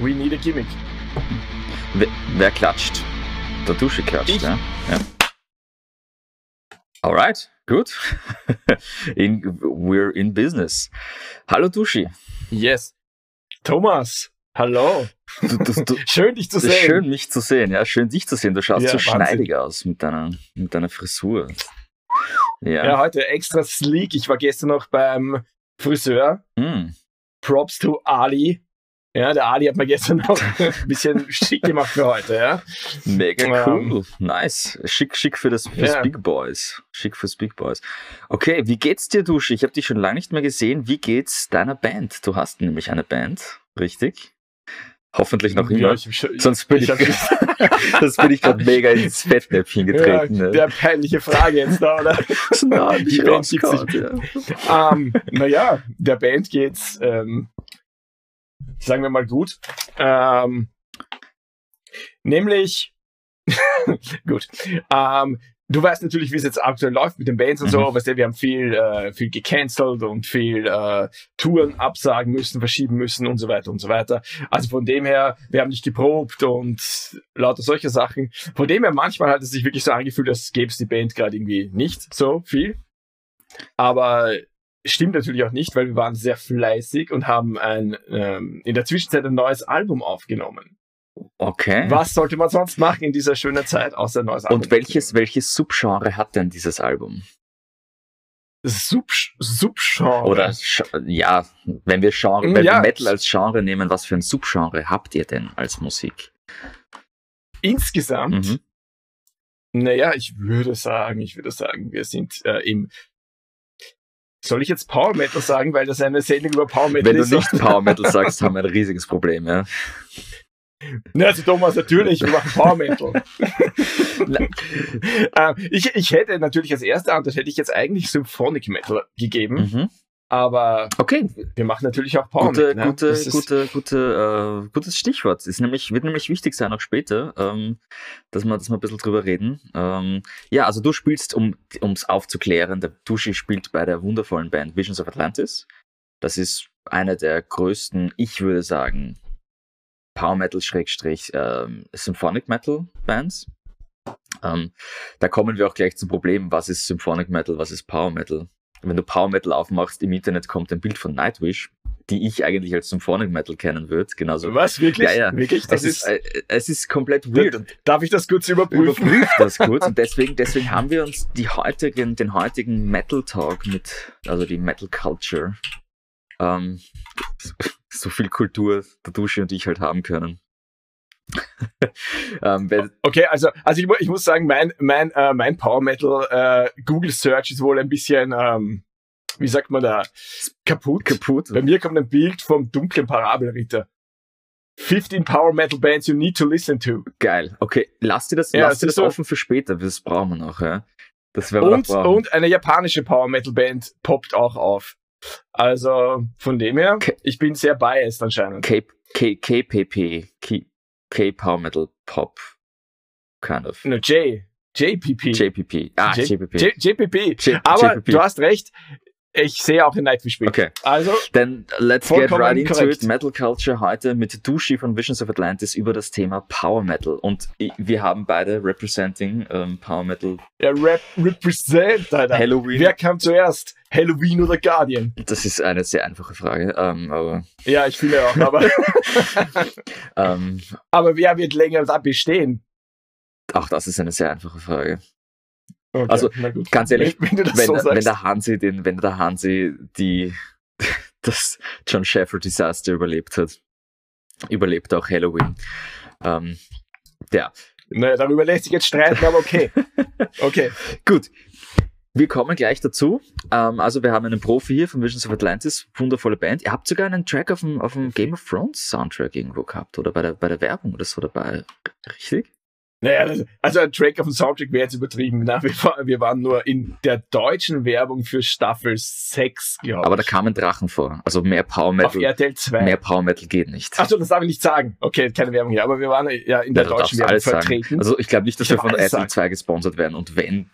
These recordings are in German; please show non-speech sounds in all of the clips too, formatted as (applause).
We need a gimmick. Wer, wer klatscht? Der Dusche klatscht, Ich. ja? ja. Alright, gut. (laughs) in, we're in business. Hallo Duschi. Yes. Thomas, hallo. Du, du, du, (laughs) Schön, dich zu sehen. schön, mich zu sehen. Ja, schön, dich zu sehen. Du schaust Ja, so Wahnsinn. schneidig aus mit deiner, mit deiner Frisur. Ja. Ja, heute extra sleek. Ich war gestern noch beim Friseur. Mm. Props to Ali. Ja, der Ali hat mir gestern (laughs) noch ein bisschen schick gemacht für heute, ja. Mega Ähm, cool. nice. Schick, schick für das fürs Ja. Big Boys. Schick fürs Big Boys. Okay, wie geht's dir, Dusche? Ich habe dich schon lange nicht mehr gesehen. Wie geht's deiner Band? Du hast nämlich eine Band, richtig? Hoffentlich noch immer. Ja, Sonst bin ich, ich (laughs) sonst bin ich gerade mega ins Fettnäpfchen ja, getreten. ne? der peinliche Frage jetzt da, oder? (laughs) Nein, Die Band rausgehauen, nicht ja. ähm, naja, der Band geht's, ähm, sagen wir mal gut. Ähm, nämlich, (laughs) gut, ähm, du weißt natürlich, wie es jetzt aktuell läuft mit den Bands und so, Mhm. weißt du, wir haben viel, äh, viel gecancelt und viel äh, Touren absagen müssen, verschieben müssen und so weiter und so weiter. Also von dem her, wir haben nicht geprobt und lauter solche Sachen. Von dem her, manchmal hat es sich wirklich so angefühlt, als gäbe es die Band gerade irgendwie nicht so viel. Aber stimmt natürlich auch nicht, weil wir waren sehr fleißig und haben ein, ähm, in der Zwischenzeit ein neues Album aufgenommen. Okay. Was sollte man sonst machen in dieser schönen Zeit, außer ein neues Album? Und welches, welches Subgenre hat denn dieses Album? Sub Subgenre. Oder ja, wenn wir Genre, wenn Ja. wir Metal als Genre nehmen, was für ein Subgenre habt ihr denn als Musik? insgesamt, Mhm. naja, ich würde sagen, ich würde sagen, wir sind äh, im soll ich jetzt Power Metal sagen, weil das eine Sendung über Power Metal Wenn du ist? nicht Power Metal sagst, haben wir ein riesiges Problem, ja. Ne, also Thomas, natürlich, wir machen Power Metal. (laughs) (laughs) ähm, ich, ich hätte natürlich als erste Antwort hätte ich jetzt eigentlich Symphonic Metal gegeben, Mhm. Aber Okay, wir machen natürlich auch Power gute, Metal. ne? gute, ist- gute, gute, äh, gutes Stichwort. Ist nämlich, wird nämlich wichtig sein auch später, ähm, dass wir, dass wir ein bisschen drüber reden. Ähm, ja, also du spielst, um es aufzuklären, der Dushi spielt bei der wundervollen Band Visions of Atlantis. Das ist eine der größten, ich würde sagen, Power Metal Schrägstrich ähm, Symphonic Metal Bands. Ähm, da kommen wir auch gleich zum Problem, was ist Symphonic Metal, was ist Power Metal. Wenn du Power Metal aufmachst, im Internet kommt ein Bild von Nightwish, die ich eigentlich als Symphonic Metal kennen würde. Genauso. Was, wirklich? Ja, ja. Wirklich? Das es, ist, ist, äh, es ist komplett weird. Und darf ich das kurz überprüfen? überprüft das (laughs) kurz. Und deswegen, deswegen haben wir uns die heutigen, den heutigen Metal Talk mit, also die Metal Culture, ähm, so viel Kultur der Dusche und ich halt haben können. (laughs) ähm, Okay, also, also ich, ich muss sagen, mein, mein, äh, mein Power Metal äh, Google Search ist wohl ein bisschen, ähm, wie sagt man da, kaputt. kaputt. Bei mir kommt ein Bild vom dunklen Parabelritter. 15 Power Metal Bands you need to listen to. Geil. Okay, lass dir das, Ja, lass dir das so- offen für später. Das brauchen wir noch, ja. Das werden wir Und, brauchen. und eine japanische Power Metal Band poppt auch auf. Also von dem her, K- ich bin sehr biased anscheinend. K, K, KPP, K, K Power Metal Pop, kind of. No, J. JPP. JPP. Ah, J- JPP. J JPP. J- Aber JPP. du hast recht, ich sehe auch ein Nightwish Spiel. Okay. Also, Then let's get right into korrekt. it. Metal Culture heute mit Dushi von Visions of Atlantis über das Thema Power Metal. Und wir haben beide representing ähm, Power Metal der Rap represent, Alter. Halloween. Wer kam zuerst? Halloween oder Guardian? Das ist eine sehr einfache Frage. Ähm, aber Ja, ich finde auch, aber, (laughs) ähm, aber wer wird länger da bestehen? auch das ist eine sehr einfache Frage. Okay, Also. Ganz ehrlich, (laughs) wenn, wenn wenn, so wenn sagst. der Hansi den, wenn der Hansi die (laughs) das John Sheffer Desaster überlebt hat, überlebt auch Halloween. Ähm, ja, naja, darüber lässt sich jetzt streiten, aber okay. Okay. Gut. Wir kommen gleich dazu. Ähm, also wir haben einen Profi hier von Visions of Atlantis, wundervolle Band. Ihr habt sogar einen Track auf dem, auf dem Game of Thrones Soundtrack irgendwo gehabt oder bei der, bei der Werbung oder so dabei. Richtig? Naja, also ein Track auf dem Soundtrack wäre jetzt übertrieben. Na, wir, wir waren nur in der deutschen Werbung für Staffel 6, glaube ich. Aber da kamen Drachen vor. Also mehr Power Auf Metal, RTL 2. mehr Power Metal geht nicht. Achso, das darf ich nicht sagen. Okay, keine Werbung hier. Aber wir waren ja in der Ja, deutschen Werbung alles sagen. vertreten. Also ich glaube nicht, dass Ich wir von RTL sagen. 2 gesponsert werden und wenn,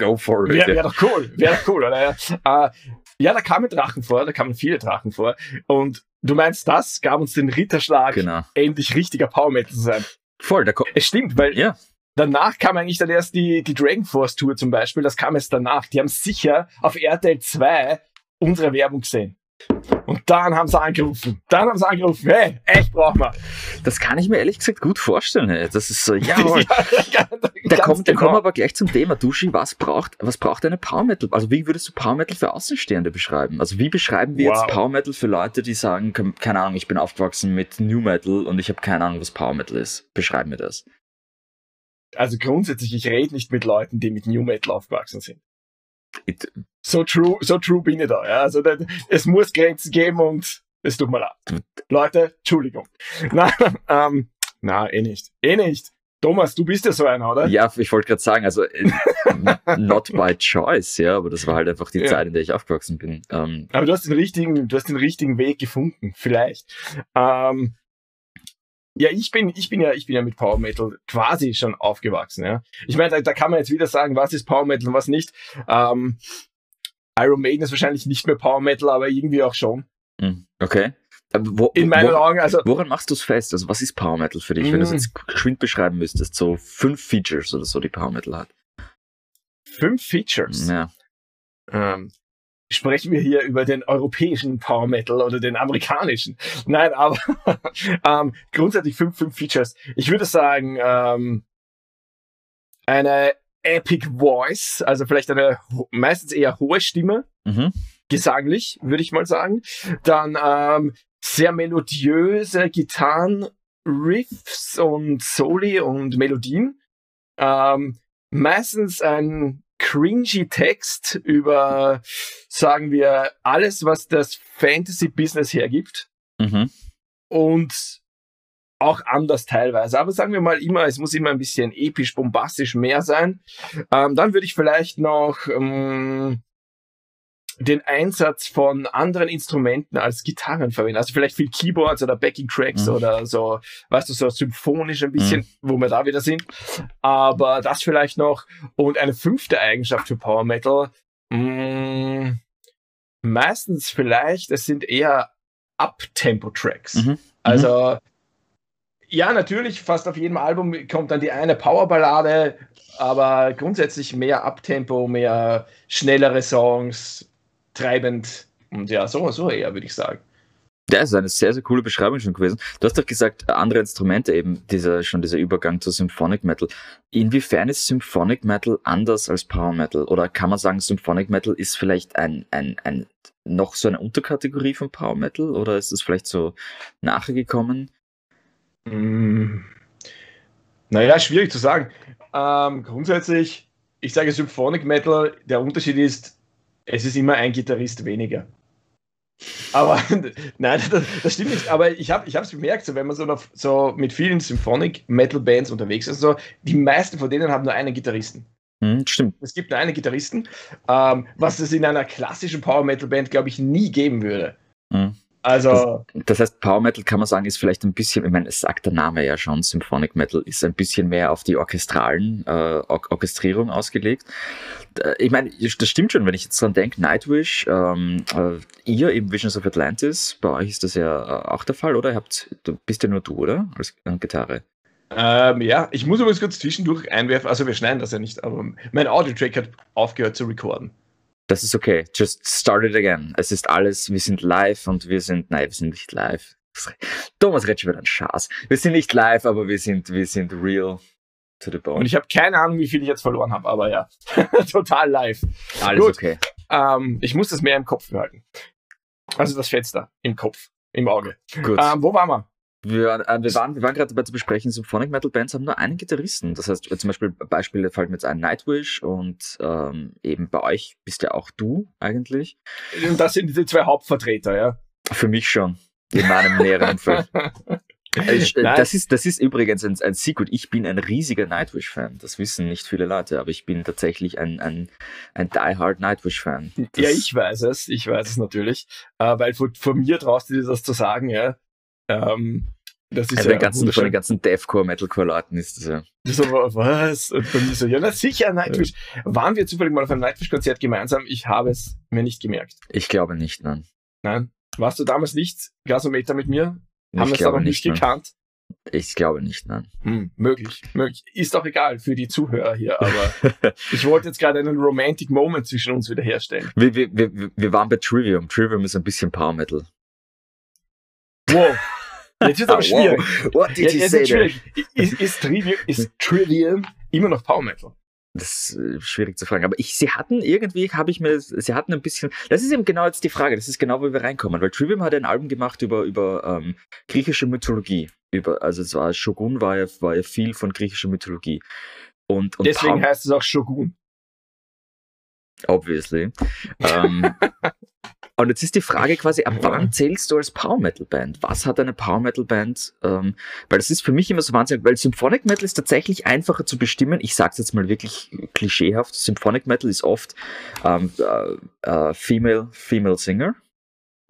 Go for it. Wäre wär doch cool, wäre doch cool, oder? Äh, ja, da kamen Drachen vor, da kamen viele Drachen vor. Und du meinst, das gab uns den Ritterschlag, Genau. endlich richtiger Power Metal zu sein. Voll, da kommt. Es stimmt, weil Ja, danach kam eigentlich dann erst die, die Dragon Force Tour zum Beispiel, das kam erst danach. Die haben sicher auf RTL 2 unsere Werbung gesehen. Und dann haben sie angerufen. Dann haben sie angerufen, hey, echt brauchen wir. das kann ich mir ehrlich gesagt gut vorstellen. Ey. Das ist so, jawohl. (laughs) ja, (laughs) Da kommt, da genau. kommen wir aber gleich zum Thema. Duschi, was braucht, was braucht eine Power Metal? Also wie würdest du Power Metal für Außenstehende beschreiben? Also wie beschreiben wir Wow. jetzt Power Metal für Leute, die sagen, ke- keine Ahnung, ich bin aufgewachsen mit New Metal und ich habe keine Ahnung, was Power Metal ist. Beschreib mir das. Also grundsätzlich, ich rede nicht mit Leuten, die mit New Metal aufgewachsen sind. It, So true, so true bin ich da. Ja? Also da, es muss Grenzen geben und es tut mir leid. Leute, Entschuldigung. (laughs) Na, ähm, na, eh nicht. Eh nicht. Thomas, du bist ja so einer, oder? ja, ich wollte gerade sagen, also äh, (laughs) not by choice, ja, aber das war halt einfach die Ja. Zeit, in der ich aufgewachsen bin. Ähm, Aber du hast den richtigen, du hast den richtigen Weg gefunden, vielleicht. Ähm, ja, ich bin, ich bin ja, ich bin ja mit Power Metal quasi schon aufgewachsen, ja. Ich meine, da, da kann man jetzt wieder sagen, was ist Power Metal und was nicht. Ähm, Iron Maiden ist wahrscheinlich nicht mehr Power Metal, aber irgendwie auch schon. hm, okay. Aber wo, In meinen wo, Augen, also woran machst du es fest? Also was ist Power Metal für dich, wenn du es Mm. jetzt geschwind beschreiben müsstest? So fünf Features oder so, die Power Metal hat. fünf Features. Ja. Ähm, sprechen wir hier über den europäischen Power Metal oder den amerikanischen? Nein, aber (laughs) ähm, grundsätzlich fünf, fünf Features. Ich würde sagen, ähm, eine Epic Voice, also vielleicht eine meistens eher hohe Stimme, Mhm. gesanglich, würde ich mal sagen. Dann ähm, sehr melodiöse Gitarren, Riffs und Soli und Melodien. Ähm, meistens ein cringy Text über, sagen wir, alles, was das Fantasy-Business hergibt Mhm. und auch anders teilweise. Aber sagen wir mal immer, es muss immer ein bisschen episch, bombastisch mehr sein. Ähm, dann würde ich vielleicht noch ähm, den Einsatz von anderen Instrumenten als Gitarren verwenden. Also vielleicht viel Keyboards oder Backing Tracks Mhm. oder so, weißt du, so symphonisch ein bisschen, wo wir da wieder sind. Aber das vielleicht noch. Und eine fünfte Eigenschaft für Power Metal. Mh, meistens vielleicht, es sind eher Up-Tempo-Tracks. Mhm. Also, ja, natürlich, fast auf jedem Album kommt dann die eine Powerballade, aber grundsätzlich mehr Abtempo, mehr schnellere Songs, treibend und ja, so, so eher, würde ich sagen. Ja, ist eine sehr, sehr coole Beschreibung schon gewesen. Du hast doch gesagt, andere Instrumente eben, dieser, schon dieser Übergang zu Symphonic Metal. Inwiefern ist Symphonic Metal anders als Power Metal? Oder kann man sagen, Symphonic Metal ist vielleicht ein, ein, ein, noch so eine Unterkategorie von Power Metal? Oder ist es vielleicht so nachher gekommen? Mm. Naja, schwierig zu sagen. Ähm, grundsätzlich, ich sage Symphonic Metal, der Unterschied ist, es ist immer ein Gitarrist weniger. Aber (laughs) nein, das, das stimmt nicht. Aber ich habe es bemerkt, so, wenn man so, noch, so mit vielen Symphonic Metal Bands unterwegs ist, so, die meisten von denen haben nur einen Gitarristen. Hm, stimmt. Es gibt nur einen Gitarristen, ähm, was es in einer klassischen Power Metal Band, glaube ich, nie geben würde. Hm. Also, Das heißt, Power Metal kann man sagen, ist vielleicht ein bisschen, ich meine, es sagt der Name ja schon, Symphonic Metal ist ein bisschen mehr auf die orchestralen äh, Or Orchestrierung ausgelegt. Ich meine, das stimmt schon, wenn ich jetzt dran denke, Nightwish, ähm, äh, ihr eben Visions of Atlantis, bei euch ist das ja äh, auch der Fall, oder? Ihr habt, du bist ja nur du, oder? Als äh, Gitarre. Ähm, ja, ich muss übrigens kurz zwischendurch einwerfen, also wir schneiden das ja nicht, aber mein Audio-Track hat aufgehört zu recorden. Das ist okay. Just start it again. Es ist alles, wir sind live und wir sind, nein, wir sind nicht live. Thomas redet schon wieder einen Schaß. Wir sind nicht live, aber wir sind, wir sind real to the bone. Und ich habe keine Ahnung, wie viel ich jetzt verloren habe, aber ja, (laughs) total live. Alles Gut. okay. Ähm, ich muss das mehr im Kopf behalten. Also das Fenster im Kopf, im Auge. Gut. Ähm, wo waren wir? Wir, äh, wir waren, wir waren gerade dabei zu besprechen, Symphonic Metal Bands haben nur einen Gitarristen. Das heißt, zum Beispiel Beispiele fallen mir jetzt ein Nightwish und ähm, eben bei euch bist ja auch du eigentlich. Und das sind die zwei Hauptvertreter, ja. Für mich schon. In meinem näheren. Äh, (laughs) ich- äh. Das ist, das ist übrigens ein, ein Secret. Ich bin ein riesiger Nightwish-Fan. Das wissen nicht viele Leute, aber ich bin tatsächlich ein, ein, ein die-hard Nightwish-Fan. Ja, ich weiß es, ich weiß es natürlich, äh, weil von, von mir traust du dir das zu sagen, ja. Ähm, Das ist Also ja den ganzen, von den ganzen Deathcore, Metalcore-Leuten ist das ja. Das aber, was? Und bei mir so, ja, na sicher, Nightwish. Waren wir zufällig mal auf einem Nightwish-Konzert gemeinsam? Ich habe es mir nicht gemerkt. Ich glaube nicht, nein. Nein. Warst du damals nicht Gasometer mit mir? Haben wir es aber nicht nein. gekannt? Ich glaube nicht, nein. Hm, möglich, möglich. Ist doch egal für die Zuhörer hier, (laughs) aber ich wollte jetzt gerade einen Romantic Moment zwischen uns wieder herstellen. Wir, wir, wir, wir waren bei Trivium. Trivium ist ein bisschen Power Metal. Wow. Jetzt ist aber schwierig. Wow. What did Jetzt, jetzt schwierig. Ist, ist, Trivium, ist Trivium immer noch Power Metal? Das ist äh, schwierig zu fragen. Aber ich, sie hatten irgendwie, habe ich mir, sie hatten ein bisschen, das ist eben genau jetzt die Frage, das ist genau, wo wir reinkommen, weil Trivium hat ein Album gemacht über, über ähm, griechische Mythologie. Über, also es war, Shogun war ja, war ja viel von griechischer Mythologie. Und, und Deswegen Power- heißt es auch Shogun. obviously. ähm, (laughs) und jetzt ist die Frage quasi, ab wann zählst du als Power Metal Band? Was hat eine Power Metal Band? Ähm, weil das ist für mich immer so wahnsinnig, weil Symphonic Metal ist tatsächlich einfacher zu bestimmen. Ich sag's jetzt mal wirklich klischeehaft. Symphonic Metal ist oft ähm, äh, äh, Female, Female Singer.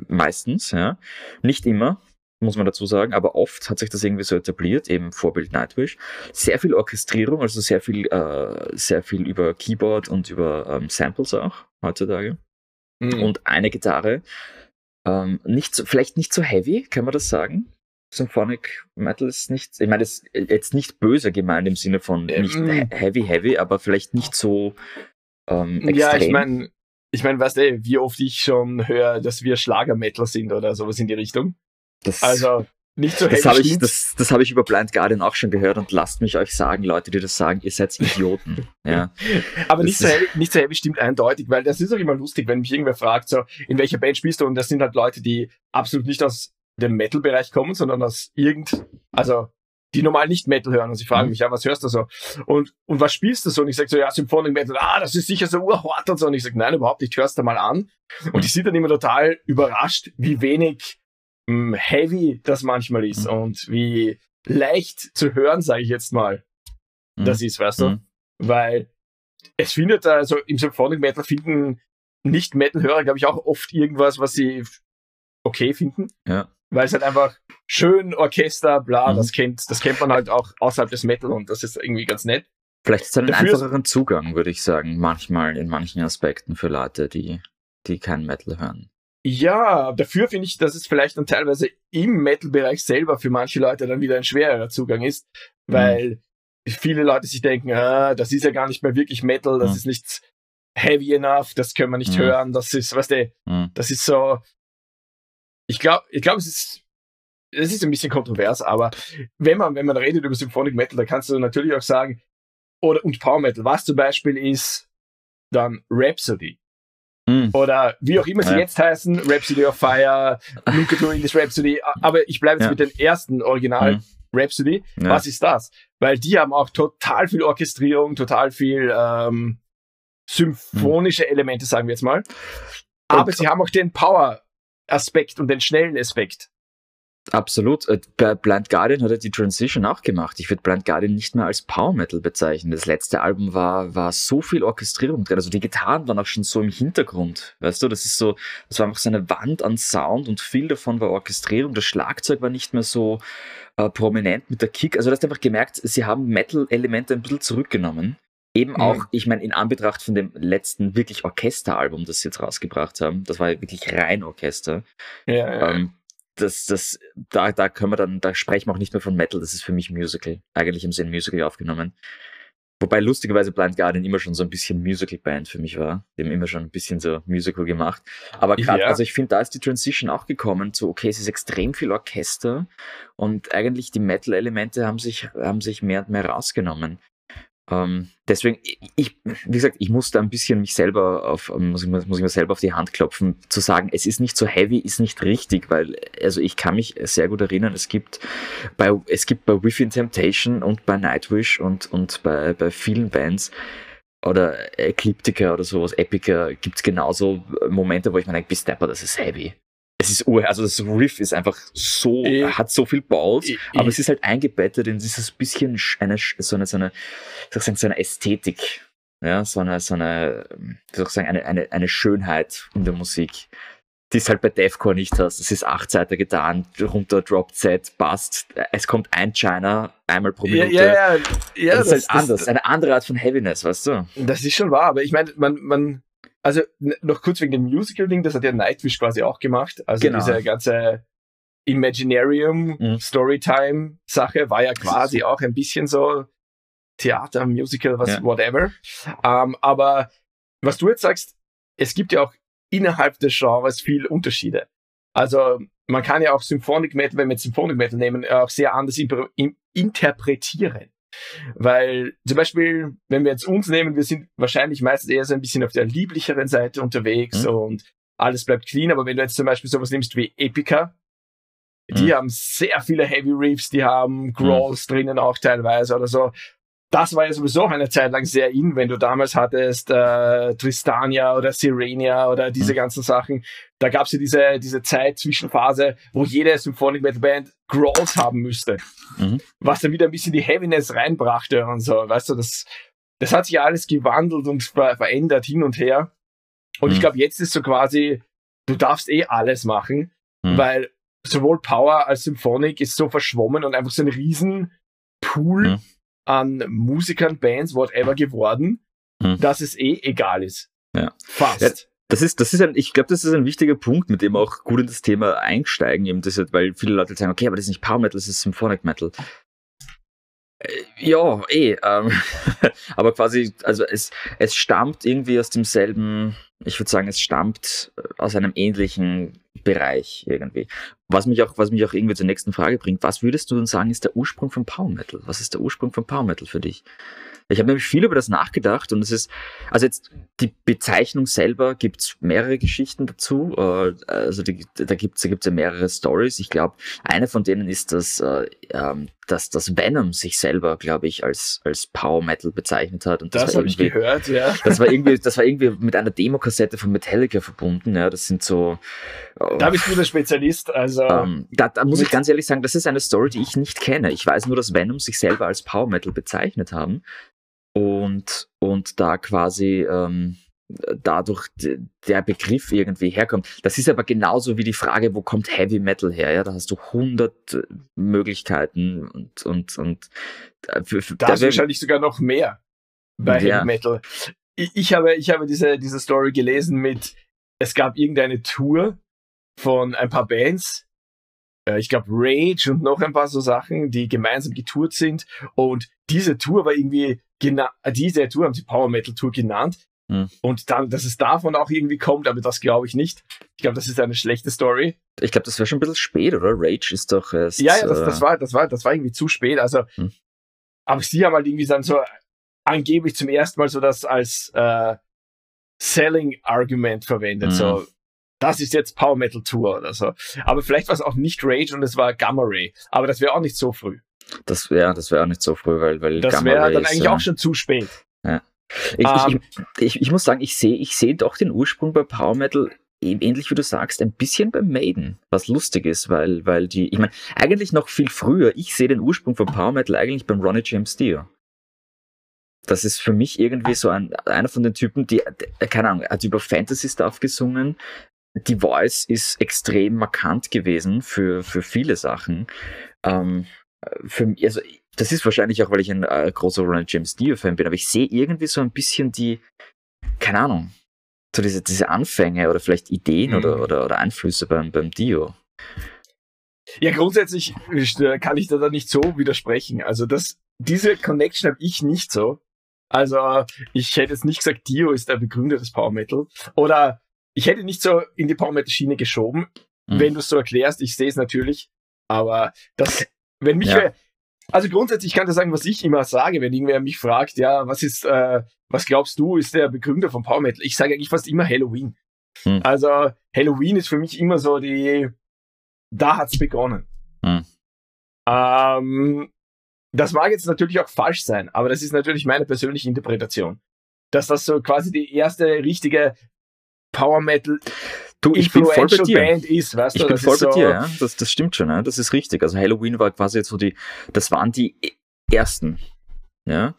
Meistens, ja. Nicht immer, muss man dazu sagen, aber oft hat sich das irgendwie so etabliert, eben Vorbild Nightwish. Sehr viel Orchestrierung, also sehr viel, äh, sehr viel über Keyboard und über ähm, Samples auch heutzutage. Hm. Und eine Gitarre. Ähm, nicht so, vielleicht nicht so heavy, kann man das sagen? Symphonic Metal ist nicht, ich meine, das ist jetzt nicht böse gemeint im Sinne von nicht Ähm. he- heavy, heavy, aber vielleicht nicht so ähm, extrem. Ja, ich meine, ich meine, weißt du, wie oft ich schon höre, dass wir Schlager-Metal sind oder sowas in die Richtung. das, Also nicht so das habe ich, das, das habe ich über Blind Guardian auch schon gehört und lasst mich euch sagen, Leute, die das sagen, ihr seid Idioten. (laughs) ja. Aber das nicht so, heavy, nicht so heavy stimmt eindeutig, weil das ist auch immer lustig, wenn mich irgendwer fragt, so, in welcher Band spielst du? Und das sind halt Leute, die absolut nicht aus dem Metal-Bereich kommen, sondern aus irgend, also die normal nicht Metal hören und sie fragen Mhm. mich, ja, was hörst du so? Und, und was spielst du so? Und ich sage so, ja, Symphonic Metal, ah, das ist sicher so urhart und so. Und ich sage, nein, überhaupt nicht, hörst du mal an. Und Mhm. die sind dann immer total überrascht, wie wenig heavy das manchmal ist Mhm. und wie leicht zu hören, sage ich jetzt mal, Mhm. das ist, weißt du? Mhm. Weil es findet, also im Symphonic Metal finden Nicht-Metal-Hörer, glaube ich, auch oft irgendwas, was sie okay finden. Ja. Weil es halt einfach schön Orchester, bla, Mhm. das kennt, das kennt man halt auch außerhalb des Metal und das ist irgendwie ganz nett. Vielleicht ist es einen Dafür ist- einfacheren Zugang, würde ich sagen, manchmal in manchen Aspekten für Leute, die, die kein Metal hören. Ja, dafür finde ich, dass es vielleicht dann teilweise im Metal-Bereich selber für manche Leute dann wieder ein schwererer Zugang ist, weil viele Leute sich denken, ah, das ist ja gar nicht mehr wirklich Metal, das Mhm. ist nicht heavy enough, das können wir nicht Mhm. hören, das ist, weißt du, Mhm. das ist so, ich glaube, ich glaube, es ist, es ist ein bisschen kontrovers, aber wenn man, wenn man redet über Symphonic Metal, da kannst du natürlich auch sagen, oder, und Power Metal, was zum Beispiel ist dann Rhapsody. Mhm. Oder wie auch immer sie Ja. jetzt heißen, Rhapsody of Fire, Luca Turing's Rhapsody, aber ich bleibe jetzt Ja. mit den ersten Original Mhm. Rhapsody. Ja. Was ist das? Weil die haben auch total viel Orchestrierung, total viel ähm, symphonische Elemente, sagen wir jetzt mal. Aber Und- sie haben auch den Power-Aspekt und den schnellen Aspekt. Absolut. Äh, Bei Blind Guardian hat er die Transition auch gemacht. Ich würde Blind Guardian nicht mehr als Power Metal bezeichnen. Das letzte Album war, war so viel Orchestrierung drin. Also die Gitarren waren auch schon so im Hintergrund. Weißt du, das ist so, das war einfach so eine Wand an Sound und viel davon war Orchestrierung. Das Schlagzeug war nicht mehr so äh, prominent mit der Kick. Also du hast einfach gemerkt, sie haben Metal-Elemente ein bisschen zurückgenommen. Eben Mhm. auch, ich meine, in Anbetracht von dem letzten wirklich Orchesteralbum, das sie jetzt rausgebracht haben, das war ja wirklich rein Orchester. Ja, ja. Ähm, das, das, da, da können wir dann, da sprechen wir auch nicht mehr von Metal, das ist für mich Musical. Eigentlich im Sinn Musical aufgenommen. Wobei lustigerweise Blind Guardian immer schon so ein bisschen Musical-Band für mich war. Die haben immer schon ein bisschen so Musical gemacht. Aber gerade, Ja. also ich finde, da ist die Transition auch gekommen zu, okay, es ist extrem viel Orchester und eigentlich die Metal-Elemente haben sich, haben sich mehr und mehr rausgenommen. Ähm, deswegen, ich, wie gesagt, ich muss da ein bisschen mich selber auf, muss ich, muss ich mir selber auf die Hand klopfen, zu sagen, es ist nicht so heavy, ist nicht richtig, weil, also ich kann mich sehr gut erinnern, es gibt bei, es gibt bei Within Temptation und bei Nightwish und, und bei, bei vielen Bands oder Ecliptica oder sowas, Epica, gibt's genauso Momente, wo ich mir denke, bis Stepper, das ist heavy. Es ist ur, also das Riff ist einfach so, Ich- hat so viel Balls, ich- aber ich- es ist halt eingebettet in dieses bisschen sch- eine, so eine, so eine, ich sagen, so eine Ästhetik. Ja, so eine, so eine, wie soll ich sagen, eine, eine, eine Schönheit in der Musik. die es halt bei Deathcore nicht hast. Es ist acht Seiten getan, runter, Drop Z, passt. Es kommt ein China einmal pro Minute. Ja, ja, ja. ja das, das ist halt anders. Das, eine andere Art von Heaviness, weißt du? Das ist schon wahr, aber ich meine, man, man, also noch kurz wegen dem Musical-Ding, das hat ja Nightwish quasi auch gemacht. Also genau. diese ganze Imaginarium, mhm. Storytime-Sache war ja quasi auch ein bisschen so Theater, Musical, was, ja. whatever. Ähm, aber was du jetzt sagst, es gibt ja auch innerhalb des Genres viel Unterschiede. Also man kann ja auch Symphonic Metal, wenn wir Symphonic Metal nehmen, auch sehr anders interpretieren. Weil zum Beispiel, wenn wir jetzt uns nehmen, wir sind wahrscheinlich meistens eher so ein bisschen auf der lieblicheren Seite unterwegs mhm. und alles bleibt clean. Aber wenn du jetzt zum Beispiel sowas nimmst wie Epica, die mhm. haben sehr viele Heavy Reefs, die haben Growls mhm. drinnen auch teilweise oder so das war ja sowieso eine Zeit lang sehr in, wenn du damals hattest äh, Tristania oder Sirenia oder diese mhm. ganzen Sachen. Da gab es ja diese, diese Zeit, Zwischenphase, wo jede Symphonic Metal Band Growls haben müsste. Mhm. Was dann wieder ein bisschen die Heaviness reinbrachte und so. Weißt du, das, das hat sich ja alles gewandelt und ver verändert hin und her. Und mhm. ich glaube, jetzt ist so quasi, du darfst eh alles machen, mhm. weil sowohl Power als Symphonic ist so verschwommen und einfach so ein riesen Pool mhm an Musikern, Bands, whatever geworden, hm. dass es eh egal ist. Ja. Fast. Ja, das ist, das ist ein, ich glaube, das ist ein wichtiger Punkt, mit dem auch gut in das Thema einsteigen, eben das, weil viele Leute sagen, okay, aber das ist nicht Power Metal, das ist Symphonic Metal. Äh, ja, eh. Ähm, (laughs) aber quasi, also es, es stammt irgendwie aus demselben, ich würde sagen, es stammt äh, aus einem ähnlichen Bereich irgendwie. Was mich auch, was mich auch irgendwie zur nächsten Frage bringt, was würdest du denn sagen, ist der Ursprung von Power Metal? Was ist der Ursprung von Power Metal für dich? Ich habe nämlich viel über das nachgedacht und es ist, also jetzt die Bezeichnung selber gibt's mehrere Geschichten dazu. Äh, also die, da gibt's da gibt's ja mehrere Stories. Ich glaube, eine von denen ist, dass, äh, ähm, dass das Venom sich selber, glaube ich, als als Power Metal bezeichnet hat. Und das, das habe ich gehört, ja. Das war irgendwie, das war irgendwie mit einer Demokassette von Metallica verbunden. Ja, das sind so. Oh, da bist du der Spezialist. Also ähm, da, da muss ich ganz ehrlich sagen, das ist eine Story, die ich nicht kenne. Ich weiß nur, dass Venom sich selber als Power Metal bezeichnet haben und, und da quasi ähm, dadurch der Begriff irgendwie herkommt. Das ist aber genauso wie die Frage, wo kommt Heavy Metal her? Ja, da hast du hundert äh, Möglichkeiten und und und äh, für, für, da ist wahrscheinlich sogar noch mehr bei ja. Heavy Metal. Ich, ich, habe ich habe diese diese Story gelesen mit es gab irgendeine Tour von ein paar Bands äh, ich glaube Rage und noch ein paar so Sachen, die gemeinsam getourt sind. Und diese Tour war irgendwie genau, diese Tour haben sie Power Metal Tour genannt. Hm. Und dann, dass es davon auch irgendwie kommt, aber das glaube ich nicht. Ich glaube, das ist eine schlechte Story. Ich glaube, das war schon ein bisschen spät, oder? Rage ist doch erst. Ja, ja, das, das, äh, war, das war, das war irgendwie zu spät. Also, hm. aber sie haben halt irgendwie dann so angeblich zum ersten Mal so das als äh, Selling Argument verwendet. Hm. So, das ist jetzt Power Metal Tour oder so. Aber vielleicht war es auch nicht Rage und es war Gamma Ray. Aber das wäre auch nicht so früh. Das wäre, das wäre auch nicht so früh, weil, weil das wäre dann eigentlich äh, auch schon zu spät. Ja. Ich, um, ich, ähm, ich, ich, muss sagen, ich sehe ich sehe doch den Ursprung bei Power Metal ähnlich wie du sagst, ein bisschen beim Maiden, was lustig ist, weil, weil die, ich meine, eigentlich noch viel früher, ich sehe den Ursprung von Power Metal eigentlich beim Ronnie James Dio. Das ist für mich irgendwie so ein, einer von den Typen, die, keine Ahnung, hat über Fantasy Stuff gesungen, die Voice ist extrem markant gewesen für, für viele Sachen. Ähm, für, also, das ist wahrscheinlich auch, weil ich ein äh, großer Ronald James Dio-Fan bin, aber ich sehe irgendwie so ein bisschen die, keine Ahnung, so diese, diese Anfänge oder vielleicht Ideen mhm. oder, oder, oder Einflüsse beim, beim Dio. Ja, grundsätzlich äh, kann ich da nicht so widersprechen. Also das, diese Connection habe ich nicht so. Also ich hätte jetzt nicht gesagt, Dio ist der Begründer des Power Metal. Oder ich hätte nicht so in die Power Metal Schiene geschoben, mhm. wenn du es so erklärst. Ich sehe es natürlich. Aber das, (laughs) wenn mich, ja. also grundsätzlich kann ich sagen, was ich immer sage, wenn irgendwer mich fragt, ja, was ist, äh, was glaubst du, ist der Begründer von Power Metal? Ich sage eigentlich fast immer Halloween. Mhm. Also Halloween ist für mich immer so die, da hat's begonnen. Mhm. Ähm, das mag jetzt natürlich auch falsch sein, aber das ist natürlich meine persönliche Interpretation. Dass das so quasi die erste richtige Power Metal Du, ich bin voll bei dir. Band ist, weißt ich du, bin voll bei so dir, ja. Das, das stimmt schon, ja. Das ist richtig. Also Halloween war quasi jetzt so die, das waren die ersten. Ja.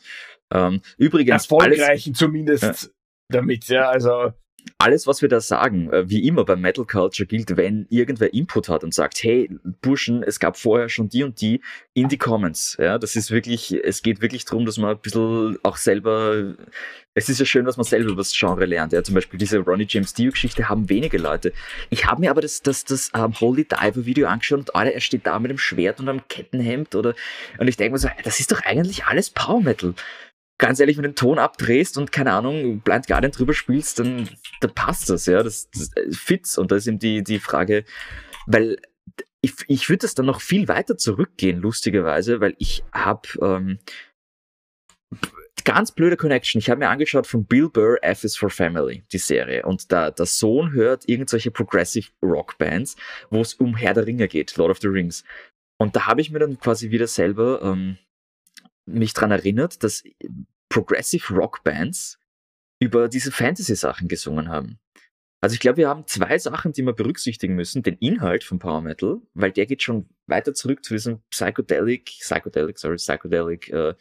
Ähm, übrigens. Erfolgreichen alles, zumindest ja. damit, ja. Also. Alles, was wir da sagen, äh, wie immer beim Metal Culture gilt, wenn irgendwer Input hat und sagt, hey, Burschen, es gab vorher schon die und die in die Comments. Ja, das ist wirklich, es geht wirklich darum, dass man ein bisschen auch selber, es ist ja schön, dass man selber über das Genre lernt. Ja, zum Beispiel diese Ronnie James Dio Geschichte haben wenige Leute. Ich habe mir aber das, das, das um, ähm, Holy Diver Video angeschaut und Alter, er steht da mit dem Schwert und einem Kettenhemd oder, und ich denke mir so, das ist doch eigentlich alles Power Metal ganz ehrlich, wenn du den Ton abdrehst und keine Ahnung, Blind Guardian drüber spielst, dann, dann passt das, ja, das, das äh, fits. Und da ist eben die, die Frage, weil ich, ich würde das dann noch viel weiter zurückgehen, lustigerweise, weil ich habe ähm, ganz blöde Connection. Ich habe mir angeschaut von Bill Burr, F is for Family, die Serie. Und da der Sohn hört irgendwelche Progressive Rock Bands, wo es um Herr der Ringe geht, Lord of the Rings. Und da habe ich mir dann quasi wieder selber ähm, mich dran erinnert, dass Progressive Rock Bands über diese Fantasy-Sachen gesungen haben. Also ich glaube, wir haben zwei Sachen, die wir berücksichtigen müssen. Den Inhalt von Power Metal, weil der geht schon weiter zurück zu diesen Psychedelic, Psychedelic, sorry, Psychedelic äh,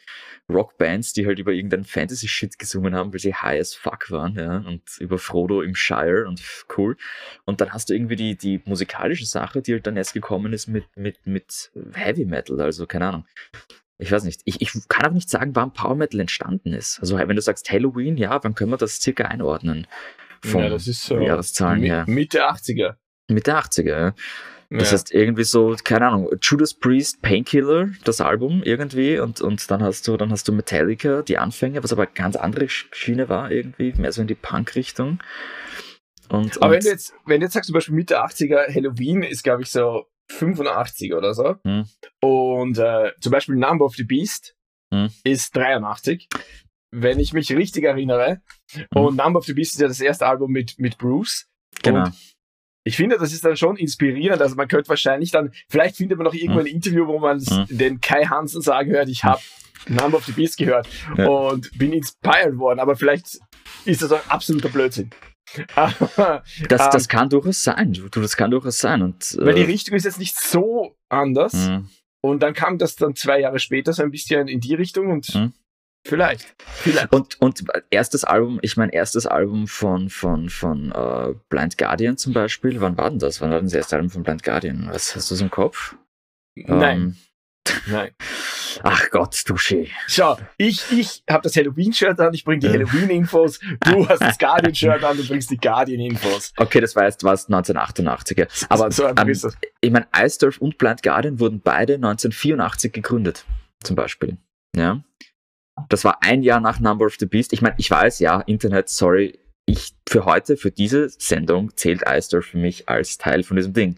Rock Bands, die halt über irgendeinen Fantasy-Shit gesungen haben, weil sie high as fuck waren, ja, und über Frodo im Shire und cool. Und dann hast du irgendwie die, die musikalische Sache, die halt dann erst gekommen ist mit, mit, mit Heavy Metal, also keine Ahnung ich weiß nicht, ich, ich kann auch nicht sagen, wann Power Metal entstanden ist. Also wenn du sagst Halloween, ja, wann können wir das circa einordnen? Von ja, das ist so Jahreszahlen her. Mitte 80er. Mitte 80er, ja. Das ja. heißt irgendwie so, keine Ahnung, Judas Priest, Painkiller, das Album irgendwie, und, und dann hast du, dann hast du Metallica, die Anfänge, was aber eine ganz andere Schiene war, irgendwie, mehr so in die Punk-Richtung. Und, aber und wenn du jetzt, wenn du jetzt sagst, zum Beispiel Mitte 80er, Halloween ist, glaube ich, so 85 oder so. Hm. Und äh, zum Beispiel Number of the Beast hm. ist 83, wenn ich mich richtig erinnere. Hm. Und Number of the Beast ist ja das erste Album mit, mit Bruce. Genau. Und ich finde, das ist dann schon inspirierend. Also man könnte wahrscheinlich dann, vielleicht findet man noch irgendwo ein hm. Interview, wo man hm. den Kai Hansen sagen hört, ich habe Number of the Beast gehört ja. und bin inspired worden. Aber vielleicht ist das ein absoluter Blödsinn. Das, das ähm, kann durchaus sein. Du, das kann durchaus sein. Und, weil die äh, Richtung ist jetzt nicht so anders. Mh. Und dann kam das dann zwei Jahre später so ein bisschen in die Richtung und mh. vielleicht, vielleicht. Und, und erstes Album, ich mein erstes Album von, von, von uh, Blind Guardian zum Beispiel, wann war denn das? Wann war denn das erste Album von Blind Guardian? Was hast du so im Kopf? Nein. Ähm, Nein. (laughs) Ach Gott, Duschi. Schau, ich, ich habe das Halloween-Shirt an, ich bringe die Halloween-Infos. Du hast das Guardian-Shirt an, du bringst die Guardian-Infos. Okay, das war jetzt was 1988er. Aber so ähm, ich meine, Eisdorf und Blind Guardian wurden beide 1984 gegründet, zum Beispiel. Ja. Das war ein Jahr nach Number of the Beast. Ich meine, ich weiß, ja, Internet, sorry, ich für heute, für diese Sendung zählt Eisdorf für mich als Teil von diesem Ding.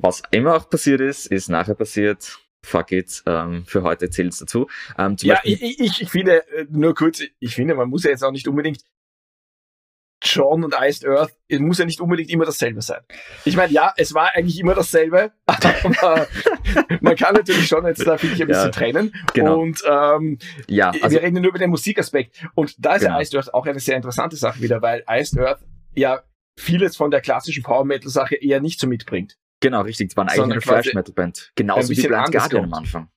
Was immer auch passiert ist, ist nachher passiert fuck it, ähm, für heute zählt es dazu. Ähm, ja, Beispiel, ich, ich, ich finde, äh, nur kurz, ich finde, man muss ja jetzt auch nicht unbedingt John und Iced Earth, es muss ja nicht unbedingt immer dasselbe sein. Ich meine, ja, es war eigentlich immer dasselbe, (laughs) aber man kann natürlich schon jetzt da, finde ich, ein bisschen ja, trennen. Genau. Und ähm, ja, also, wir reden nur über den Musikaspekt. Und da ist genau. ja Iced Earth auch eine sehr interessante Sache wieder, weil Iced Earth ja vieles von der klassischen Power Metal Sache eher nicht so mitbringt. Genau, richtig. Es waren eigentlich eine Fresh Metal Band. Genauso wie Blind Guardian am Anfang.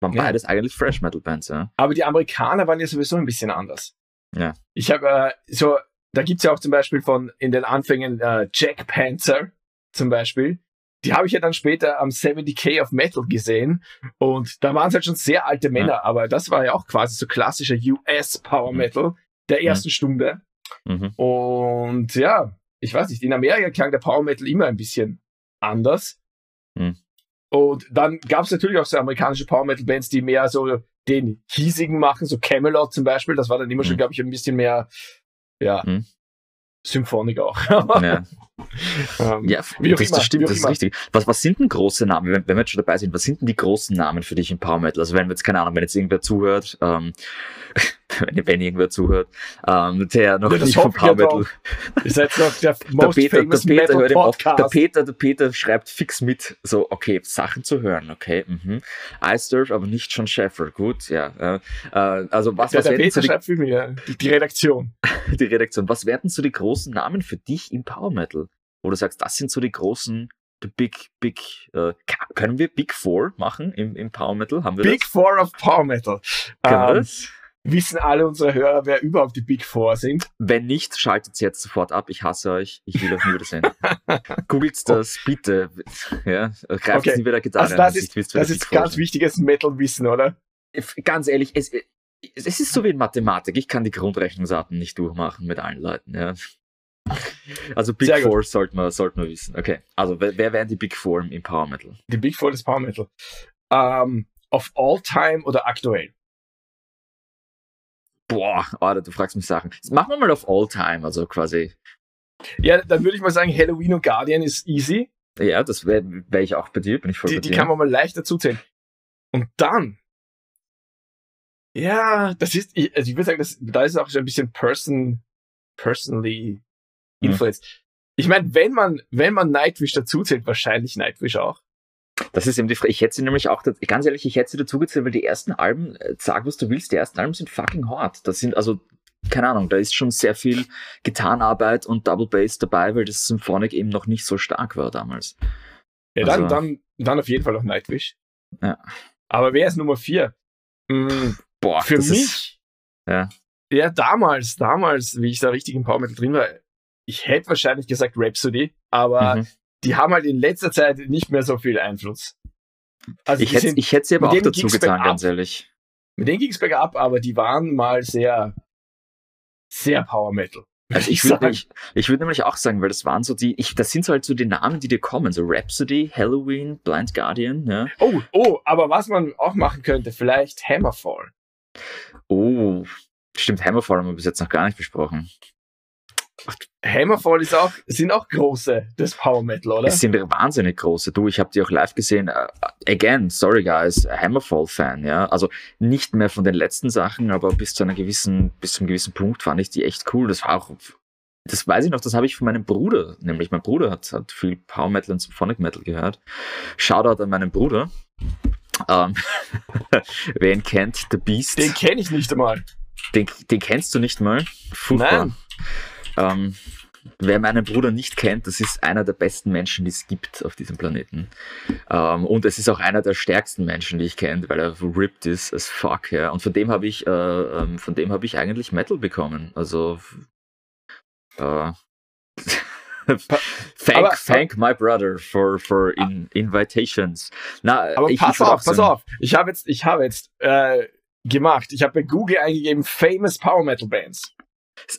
Waren ja. beides eigentlich Fresh Metal Bands, ja. Aber die Amerikaner waren ja sowieso ein bisschen anders. Ja. Ich habe äh, so, da gibt's ja auch zum Beispiel von in den Anfängen äh, Jack Panzer zum Beispiel. Die habe ich ja dann später am 70k of Metal gesehen und da waren es halt schon sehr alte Männer, ja. aber das war ja auch quasi so klassischer US Power mhm. Metal der ersten mhm. Stunde. Mhm. Und ja, ich weiß nicht, in Amerika klang der Power Metal immer ein bisschen anders. Hm. Und dann gab es natürlich auch so amerikanische Power Metal Bands, die mehr so den hiesigen machen, so Camelot zum Beispiel. Das war dann immer hm. schon, glaube ich, ein bisschen mehr, ja, hm. Symphonik auch. ja. (laughs) ähm, ja, das, das stimmt, das ist richtig. Was, was sind denn große Namen, wenn, wenn, wir jetzt schon dabei sind, was sind denn die großen Namen für dich im Power Metal? Also wenn wir jetzt, keine Ahnung, wenn jetzt irgendwer zuhört, ähm, wenn, wenn irgendwer zuhört, ähm, der noch ja, nicht vom Power Metal. Ihr seid noch der (laughs) most der Peter, famous der Peter, Metal Podcast. Der Peter, der Peter schreibt fix mit, so, okay, Sachen zu hören, okay, mhm. Ice aber nicht John Sheffer, gut, ja. Äh, also was, ja, was der Peter schreibt für mich, ja. die, die Redaktion. (laughs) die Redaktion. Was werden so die großen Namen für dich im Power Metal? Wo du sagst, das sind so die großen the Big, Big, äh, können wir Big Four machen im, im Power Metal? Haben wir Big das? Four of Power Metal. Können um, wir ähm, das? Wissen alle unsere Hörer, wer überhaupt die Big Four sind. Wenn nicht, schaltet jetzt sofort ab. Ich hasse euch. Ich will euch nie wiedersehen. (laughs) Googelt das bitte. Ja, greift Okay. nie wieder Gitarre Also das an, ist, wisst, das ist ganz sind. wichtiges Metal-Wissen, oder? Ganz ehrlich, es, es ist so wie in Mathematik. Ich kann die Grundrechnungsarten nicht durchmachen mit allen Leuten. Ja. Also Big Sehr. Four sollte man, sollte man wissen. Okay, also wer, wer wären die Big Four im, Power Metal? Die Big Four des Power Metal. Ähm, of all time oder aktuell? Boah, Alter, du fragst mich Sachen. Machen wir mal auf All Time, also quasi. Ja, dann würde ich mal sagen, Halloween und Guardian ist easy. Ja, das wäre wär ich auch bei dir, bin ich voll Die, bei die dir. kann man mal leicht dazuzählen. Und dann, ja, das ist, ich, also ich würde sagen, das, da ist auch schon ein bisschen person, personally Hm. influenced. Ich meine, wenn man, wenn man Nightwish dazuzählt, wahrscheinlich Nightwish auch. Das ist eben die Frage. Ich hätte sie nämlich auch, ganz ehrlich, ich hätte sie dazugezählt, weil die ersten Alben, äh, sag was du willst, die ersten Alben sind fucking hart. Das sind also, keine Ahnung, da ist schon sehr viel Gitarrenarbeit und Double Bass dabei, weil das Symphonic eben noch nicht so stark war damals. Ja, dann, Also- dann, dann auf jeden Fall auch Nightwish. Ja. Aber wer ist Nummer vier? Hm, Boah, für mich, Ist, ja. ja, damals, damals, wie ich da richtig im Power Metal drin war, ich hätte wahrscheinlich gesagt Rhapsody, aber Mhm. Die haben halt in letzter Zeit nicht mehr so viel Einfluss. Also Ich hätte, ich hätte sie aber auch dazu getan, ganz ehrlich. mit denen ging es bergab, aber die waren mal sehr, sehr Power Metal. Also ich würde ich, ich würd nämlich auch sagen, weil das waren so die, ich, das sind so halt so die Namen, die dir kommen, so Rhapsody, Halloween, Blind Guardian, ja. Oh, oh, aber was man auch machen könnte, vielleicht Hammerfall. Oh, stimmt, Hammerfall haben wir bis jetzt noch gar nicht besprochen. Hammerfall ist auch, sind auch große des Power Metal, oder? Es sind wahnsinnig große. Du, ich habe die auch live gesehen. Äh, again, sorry guys, Hammerfall-Fan, ja. Also nicht mehr von den letzten Sachen, aber bis zu einer gewissen, bis zu einem gewissen Punkt fand ich die echt cool. Das war auch, das weiß ich noch, das habe ich von meinem Bruder, nämlich mein Bruder hat, hat viel Power Metal und Symphonic Metal gehört. Shoutout an meinen Bruder. Ähm, (laughs) wer ihn kennt, The Beast. Den kenne ich nicht einmal. Den, den kennst du nicht mal? Furchtbar. Nein. Ähm, wer meinen Bruder nicht kennt, das ist einer der besten Menschen, die es gibt auf diesem Planeten. Ähm, und es ist auch einer der stärksten Menschen, die ich kenne, weil er ripped ist as fuck, ja. Und von dem habe ich, äh, ähm, von dem habe ich eigentlich Metal bekommen. Also äh, (laughs) thank, Aber- thank my brother for, for in, invitations. Na, Aber ich, pass ich auf, pass auf. Ich habe jetzt, ich habe jetzt äh, gemacht. Ich habe bei Google eingegeben Famous Power Metal Bands.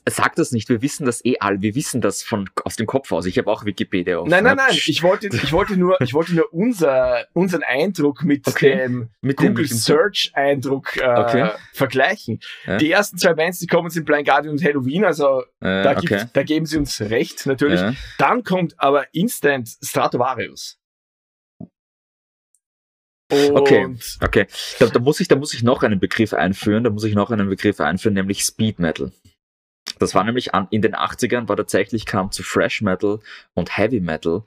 Sag das nicht, wir wissen das eh all, wir wissen das von aus dem Kopf aus. Ich habe auch Wikipedia offen. Nein, nein, nein. Ich wollte, (laughs) ich wollte nur, ich wollte nur unser, unseren Eindruck mit Okay. dem mit Google dem Search Eindruck äh, Okay. vergleichen. Ja. Die ersten zwei Bands, die kommen, sind Blind Guardian und Halloween. Also äh, da, okay. gibt, da geben sie uns recht, natürlich. Ja. Dann kommt aber instant Stratovarius. Und Okay. Okay, da, da, muss ich, da muss ich noch einen Begriff einführen, da muss ich noch einen Begriff einführen, nämlich Speed Metal. Das war nämlich an, in den 80ern, war tatsächlich kam zu Fresh Metal und Heavy Metal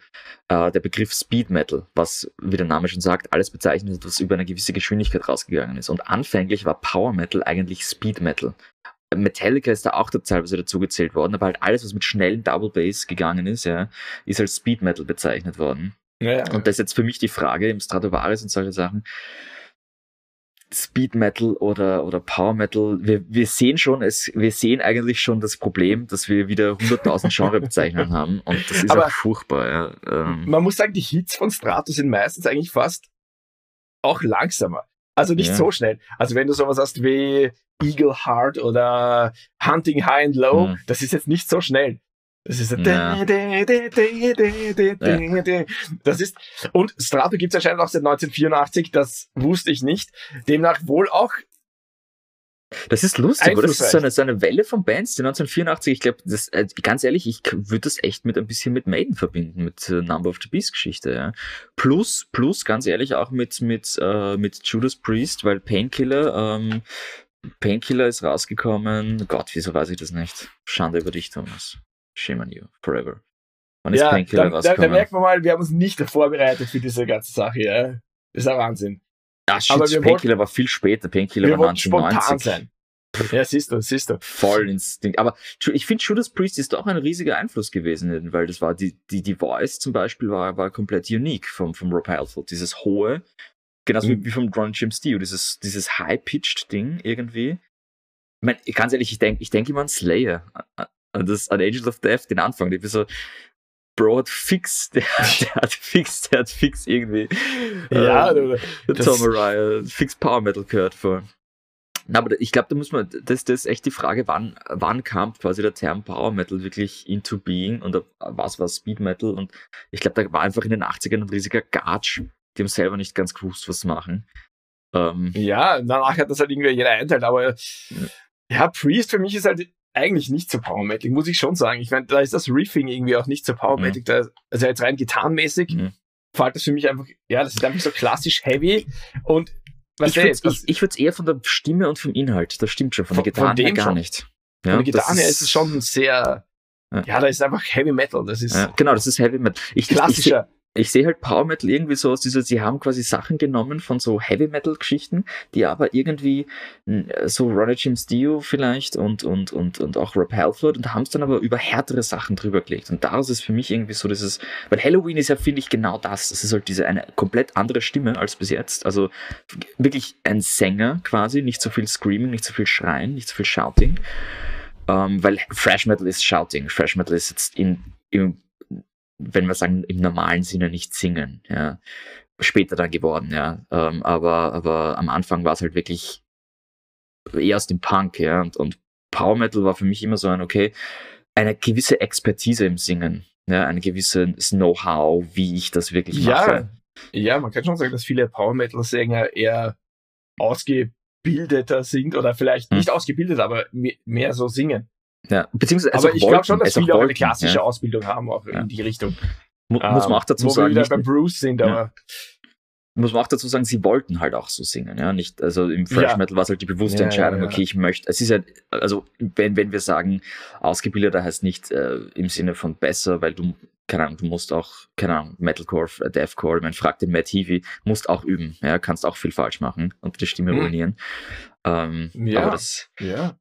äh, der Begriff Speed Metal, was, wie der Name schon sagt, alles bezeichnet, was über eine gewisse Geschwindigkeit rausgegangen ist. Und anfänglich war Power Metal eigentlich Speed Metal. Metallica ist da auch teilweise dazu gezählt worden, aber halt alles, was mit schnellen Double Bass gegangen ist, ja, ist als Speed Metal bezeichnet worden. ja, ja. Und das ist jetzt für mich die Frage im Stratovarius und solche Sachen. Speed Metal oder, oder Power Metal, wir, wir sehen schon, es, wir sehen eigentlich schon das Problem, dass wir wieder 100.000 Genrebezeichnungen haben und das ist Aber- auch furchtbar. Ja. Ähm, Man muss sagen, die Hits von Strato sind meistens eigentlich fast auch langsamer. Also nicht Ja. so schnell. Also wenn du sowas hast wie Eagle Heart oder Hunting High and Low, Hm. das ist jetzt nicht so schnell. Das ist Ja. das ist und Strato gibt es anscheinend auch seit 1984, das wusste ich nicht. Demnach wohl auch das ist lustig, oder? Das ist so eine, so eine Welle von Bands, die 1984, ich glaube, das, äh, ganz ehrlich, ich würde das echt mit ein bisschen mit Maiden verbinden, mit äh, Number of the Beast Geschichte, ja. Plus, plus, ganz ehrlich, auch mit, mit, äh, mit Judas Priest, weil Painkiller, ähm, Painkiller ist rausgekommen. Gott, wieso weiß ich das nicht? Schande über dich, Thomas. Shame on you. Forever. Wann ist ja, Painkiller da, da, da rausgekommen? merkt man mal, wir haben uns nicht vorbereitet für diese ganze Sache. Ja. Das ist ein Wahnsinn. ah, shit, Painkiller war viel später. Painkiller war wollten spontan 1990. sein. Ja, siehst du, siehst du. voll Instinkt. Aber ich finde, Judas Priest ist doch ein riesiger Einfluss gewesen, weil das war die, die, die Voice zum Beispiel war, war komplett unique vom, vom Rob Halford. Dieses hohe, genauso Mhm. wie, wie vom Ron James Dio, dieses, dieses high-pitched Ding irgendwie. mein, ganz ehrlich, ich denke ich denk immer an Slayer. An, das, an Angels of Death, den Anfang. Die so, Bro hat fix, (laughs) der, der, hat fix, der hat fix irgendwie ja, ähm, Tom Araya, fix Power Metal gehört vor. Na, aber ich glaube, da muss man, das, das ist echt die Frage, wann, wann kam quasi der Term Power Metal wirklich into being und was war Speed Metal und ich glaube, da war einfach in den 80ern ein riesiger Gatsch. Die haben selber nicht ganz gewusst, was machen. Ähm, ja, danach hat das halt irgendwie jeder einteilt, aber ja, Priest für mich ist halt eigentlich nicht so Power-Metal, muss ich schon sagen. Ich meine, da ist das Riffing irgendwie auch nicht so Power-Metal. Mhm. Da, also jetzt rein gitarrenmäßig mhm. fällt das für mich einfach, ja, das ist einfach so klassisch heavy und was ich würde es eher von der Stimme und vom Inhalt, das stimmt schon, von, von der Gitarre her gar schon. nicht. Ja, von der Gitarre ist es schon sehr, ja. ja, da ist einfach Heavy Metal, das ist. Ja, genau, das ist Heavy Metal. Ich, klassischer. Ich, sehe halt Power Metal irgendwie so aus dieser, sie haben quasi Sachen genommen von so Heavy Metal Geschichten, die aber irgendwie so Ronnie James Dio vielleicht und, und, und, und auch Rob Halford und haben es dann aber über härtere Sachen drüber gelegt. Und daraus ist für mich irgendwie so dieses, weil Halloween ist ja, finde ich, genau das. Es ist halt diese eine komplett andere Stimme als bis jetzt. Also wirklich ein Sänger quasi, nicht so viel Screaming, nicht so viel Schreien, nicht so viel Shouting. Ähm, weil Fresh Metal ist Shouting. Fresh Metal ist jetzt in, im wenn wir sagen, im normalen Sinne nicht singen, ja. Später dann geworden, ja. Ähm, aber, aber am Anfang war es halt wirklich eher aus dem Punk, ja. Und, und Power Metal war für mich immer so ein, okay, eine gewisse Expertise im Singen, ja, ein gewisses Know-how, wie ich das wirklich mache. Ja, man kann schon sagen, dass viele Power Metal Sänger eher ausgebildeter sind oder vielleicht hm. nicht ausgebildet, aber mehr so singen. Ja, beziehungsweise aber ich glaube schon, dass viele auch eine klassische ja. Ausbildung haben, auch ja. in die Richtung. Ähm, muss man auch dazu wo sagen. Wo wir wieder bei Bruce sind, aber. Ja. Muss man auch dazu sagen, sie wollten halt auch so singen, ja. Nicht, also im Fresh Metal war es halt die bewusste Entscheidung, okay, ich möchte. Es ist ja, also wenn, wenn wir sagen, ausgebildeter heißt nicht äh, im Sinne von besser, weil du, keine Ahnung, du musst auch, keine Ahnung, Metalcore, Deathcore, man fragt den Matt Heavy, musst auch üben, ja, kannst auch viel falsch machen und die Stimme hm. ruinieren. Ähm, ja, aber das, ja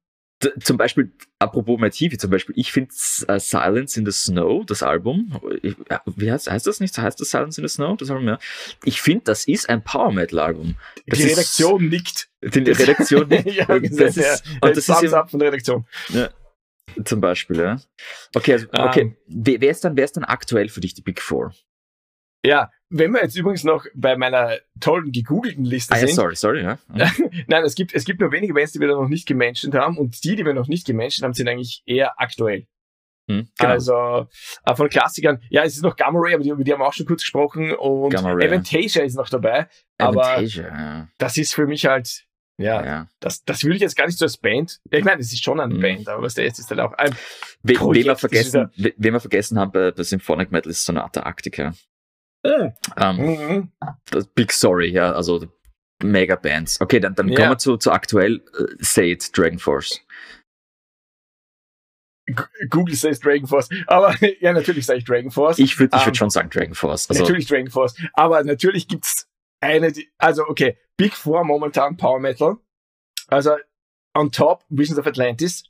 zum Beispiel, apropos Mativi, zum Beispiel, ich finde uh, Silence in the Snow, das Album, ich, wie heißt, heißt das nicht? Heißt das Silence in the Snow? Das Album, ja. Ich finde, das ist ein Power Metal Album. Das die Redaktion nickt. Die Redaktion (laughs) nickt. ja, das ist, ja, das ist ja, von der Redaktion. Ja, zum Beispiel, ja. Okay, also, okay. Um, ähm. wer, ist dann, wer ist dann aktuell für dich die Big Four? Ja, wenn wir jetzt übrigens noch bei meiner tollen gegoogelten Liste ah, sind. Ja, sorry, sorry, ja. (laughs) Nein, es gibt, es gibt nur wenige Bands, die wir da noch nicht gemenschent haben und die, die wir noch nicht gemenschent haben, sind eigentlich eher aktuell. Hm, genau. Also äh, von Klassikern, ja, es ist noch Gamma Ray, aber die, über die haben wir auch schon kurz gesprochen und Aventasia ist noch dabei. Aber ja. das ist für mich halt, ja, ja, Das, das würde ich jetzt gar nicht so als Band. Ja, ich meine, es ist schon eine mhm. Band, aber was der jetzt ist halt auch ein. We, wen, wir vergessen, wen wir vergessen haben bei, bei Symphonic Metal ist Sonata Arctica. Ähm, mhm. Big Sorry, ja, also Mega Bands. Okay, dann, dann ja. kommen wir zu, zu aktuell uh, Say It, Dragon Force. Google says Dragon Force. Aber (laughs) ja, natürlich sage ich Dragon Force. Ich würde ich um, würd ähm, schon sagen Dragon Force. Also, natürlich Dragon Force. Aber natürlich gibt's eine, die, also okay, Big Four momentan Power Metal. Also on top Visions of Atlantis.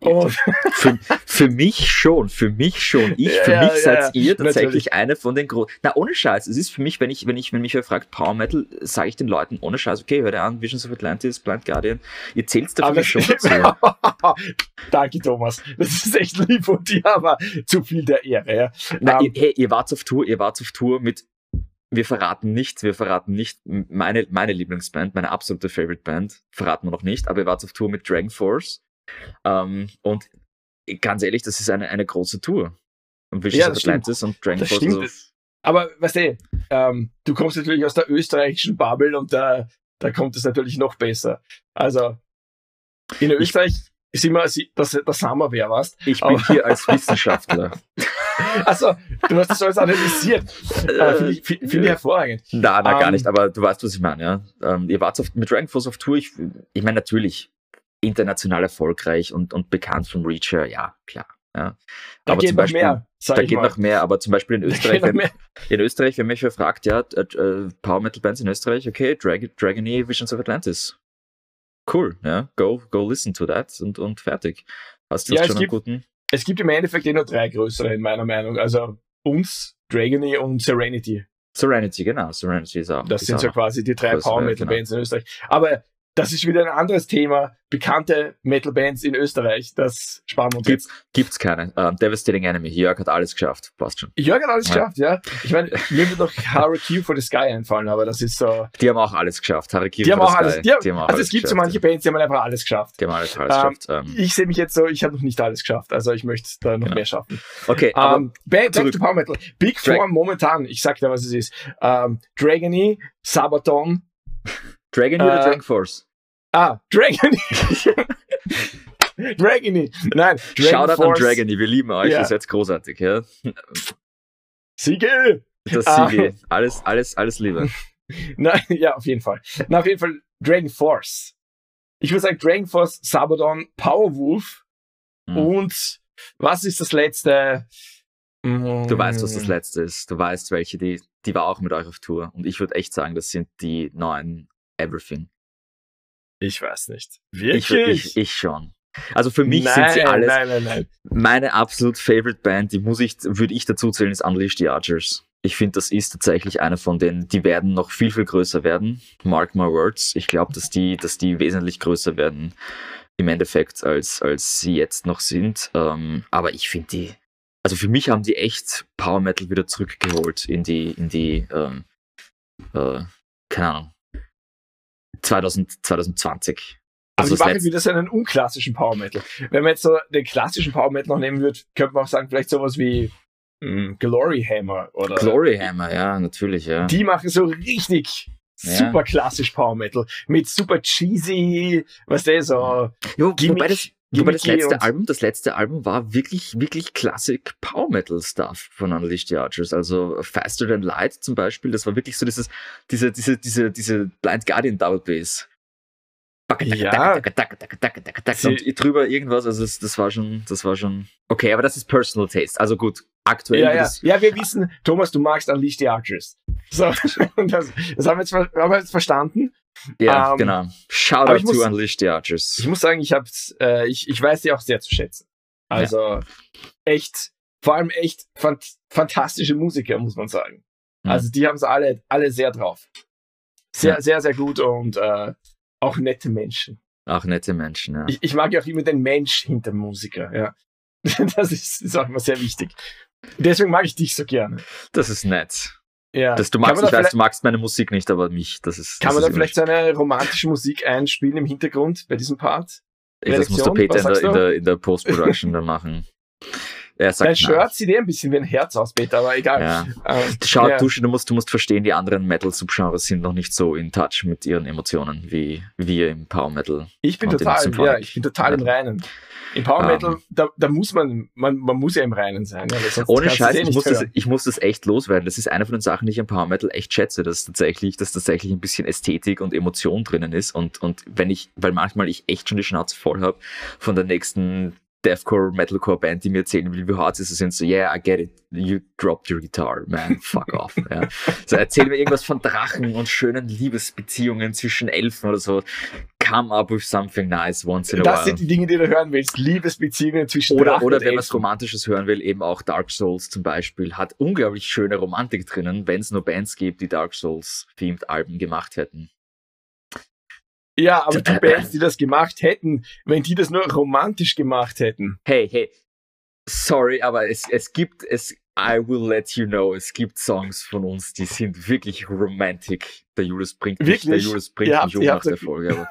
Oh. Für, für, mich schon, für mich schon. Ich, für ja, mich ja, seid ja, ihr tatsächlich natürlich. eine von den großen. Na, ohne Scheiß. Es ist für mich, wenn ich, wenn ich, wenn mich wer fragt, Power Metal, sage ich den Leuten ohne Scheiß, okay, hört an, Visions of Atlantis, Blind Guardian. Ihr zählt da für mich schon (laughs) dazu. (laughs) Danke, Thomas. Das ist echt lieb von dir, aber zu viel der Ehre, ja. Na, um, ähm, ihr, hey, ihr wart auf Tour, ihr wart auf Tour mit wir verraten nicht, wir verraten nicht meine, meine Lieblingsband, meine absolute Favorite Band, verraten wir noch nicht, aber ihr wart auf Tour mit Dragon Force. Ähm, und ganz ehrlich, das ist eine, eine große Tour. Und Visions ja, of Atlantis und Dragon Force. Also aber weißt du, ähm, du kommst natürlich aus der österreichischen Bubble und da, da kommt es natürlich noch besser. Also in Österreich ich, sind wir, das, das haben wir wer was. Ich bin hier als (laughs) Wissenschaftler. also, du hast das alles analysiert. Äh, Finde ich, find ich hervorragend. Na, na, um, gar ähm, nicht, aber du weißt, was ich meine, ja. Ähm, ihr wart auf, mit Dragon Force auf Tour, ich, ich meine, natürlich, international erfolgreich und, und bekannt von Reacher, ja, klar. Ja. Da aber geht zum Beispiel, noch mehr. Da geht mal. noch mehr, aber zum Beispiel in Österreich, wenn, in Österreich, wenn mich fragt, ja, äh, äh, Power Metal Bands in Österreich, okay, Dragon, Dragony, Visions of Atlantis. Cool, ja, go, go listen to that und, und fertig. Hast du ja, schon gibt, einen guten? Es gibt im Endeffekt eh nur drei größere in meiner Meinung. Also uns, Dragony und Serenity. Serenity, genau. Serenity ist auch. Das ist sind so quasi die drei Power Metal genau. Bands in Österreich. Aber das ist wieder ein anderes Thema. Bekannte Metal-Bands in Österreich, das sparen wir uns Gibt, jetzt. gibt's keine. Ähm, Devastating Enemy. Jörg hat alles geschafft. Passt schon. Jörg hat alles Ja. geschafft, ja. Ich meine, (laughs) mir wird noch Hurricane for the Sky einfallen, aber das ist so. Die haben auch alles geschafft. Harakiri for the alles. Sky. Die haben, Die haben also es gibt so manche Bands, die haben einfach alles geschafft. Die haben alles, alles Ähm, geschafft. Ähm, Ich sehe mich jetzt so, ich habe noch nicht alles geschafft. Also ich möchte da noch Genau. mehr schaffen. okay, aber Back, zurück. to Power Metal. Big Drag- Four momentan, ich sag dir, was es ist. Ähm, Dragony, Sabaton, Dragon oder äh, Dragon Force? ah, Dragony. (laughs) Dragony. Nein, Dragon Shoutout an Force. Dragony. Wir lieben euch. Ja. Ihr seid großartig. Ja? Siege. Das Ah. Siege. Alles, alles, alles Liebe. (laughs) Nein, ja, auf jeden Fall. Na, auf jeden Fall Dragon Force. Ich würde sagen Dragon Force, Sabaton, Powerwolf Hm. und was ist das letzte? Mm, Du weißt, was das letzte ist. Du weißt, welche, die, die war auch mit euch auf Tour. Und ich würde echt sagen, das sind die neuen Everything. Ich weiß nicht. Ich, Wirklich? ich, ich schon. Also für mich nein, sind sie alles. Nein, nein, nein. Meine absolut favorite Band, die muss ich, würde ich dazu zählen, ist Unleashed the Archers. Ich finde, das ist tatsächlich eine von denen, die werden noch viel, viel größer werden. Mark my words. Ich glaube, dass die, dass die wesentlich größer werden im Endeffekt, als, als sie jetzt noch sind. Ähm, aber ich finde die, also für mich haben die echt Power Metal wieder zurückgeholt in die, in die, ähm, äh, keine Ahnung, 2000, 2020. Aber Also die das machen wieder so einen unklassischen Power Metal. Wenn man jetzt so den klassischen Power Metal noch nehmen würde, könnte man auch sagen, vielleicht sowas wie mm, Glory Hammer oder Glory Hammer, ja, natürlich, ja. die machen so richtig Ja. super klassisch Power Metal mit super cheesy, was der so Jo, wobei das, wobei das letzte Album, das letzte Album war wirklich, wirklich Classic Power Metal Stuff von Unleashed the Archers. Also Faster Than Light zum Beispiel, das war wirklich so dieses, diese, diese, diese, diese Blind Guardian Double Bass. Ja. Und drüber irgendwas, also das, das war schon, das war schon, okay, aber das ist Personal Taste. Also gut, aktuell, ja, ja. ja, wir wissen, Thomas, du magst Unleash the Archers. So, (laughs) das, das haben, wir jetzt, haben wir jetzt verstanden. Ja, ähm, genau. Shoutout ich muss- to Unleashed the Archers. Ich muss sagen, ich hab's, äh, ich, ich weiß die auch sehr zu schätzen. Also echt, vor allem echt fant fantastische Musiker, muss man sagen. Mhm. Also die haben es alle, alle sehr drauf. Sehr, Ja. sehr, sehr gut und äh, auch nette Menschen. Auch nette Menschen, ja. Ich, ich mag ja auch immer den Mensch hinter Musiker, ja. (laughs) Das ist, ist auch immer sehr wichtig. Deswegen mag ich dich so gerne. Das ist nett. Ja. Das, du magst, ich da weiß, vielleicht- du magst meine Musik nicht, aber mich, das ist. Kann das man da ist vielleicht so eine romantische Musik einspielen im Hintergrund bei diesem Part? Ey, Das muss der? Peter in der, in der, in der Post-Production dann machen. (laughs) Er sagt Dein. Shirt sieht eh ein bisschen wie ein Herz aus, Peter, aber egal. Ja. Ähm, Schau, ja. du, du, musst, du musst verstehen, die anderen Metal-Subgenres sind noch nicht so in touch mit ihren Emotionen wie wir im Power Metal. Ich bin total, im ja, ich bin total im Ja. Reinen. Im Power Ähm. Metal, da, da muss man, man, man muss ja im Reinen sein. Ja, Ohne Scheiß, eh ich muss, das, ich muss das echt loswerden. Das ist eine von den Sachen, die ich am Power Metal echt schätze, dass tatsächlich, dass tatsächlich ein bisschen Ästhetik und Emotion drinnen ist. Und, und wenn ich, weil manchmal ich echt schon die Schnauze voll habe von der nächsten Deathcore, Metalcore Band, die mir erzählen will, wie hart ist, sind so, yeah, I get it. You dropped your guitar, man. Fuck off. Ja. So, erzähl mir irgendwas von Drachen und schönen Liebesbeziehungen zwischen Elfen oder so. Come up with something nice once in a Das while. sind die Dinge, die du hören willst. Liebesbeziehungen zwischen Oder, Drachen oder und wenn man was. Romantisches hören will, eben auch Dark Souls zum Beispiel hat unglaublich schöne Romantik drinnen, wenn es nur Bands gibt, die Dark Souls-themed Alben gemacht hätten. Ja, aber die Bands, die das gemacht hätten, wenn die das nur romantisch gemacht hätten. Hey, hey, sorry, aber es, es gibt, es, I will let you know, es gibt Songs von uns, die sind wirklich romantic. Der Julius bringt mich, der Wirklich? Julius bringt Ihr mich um ihr nach der Folge.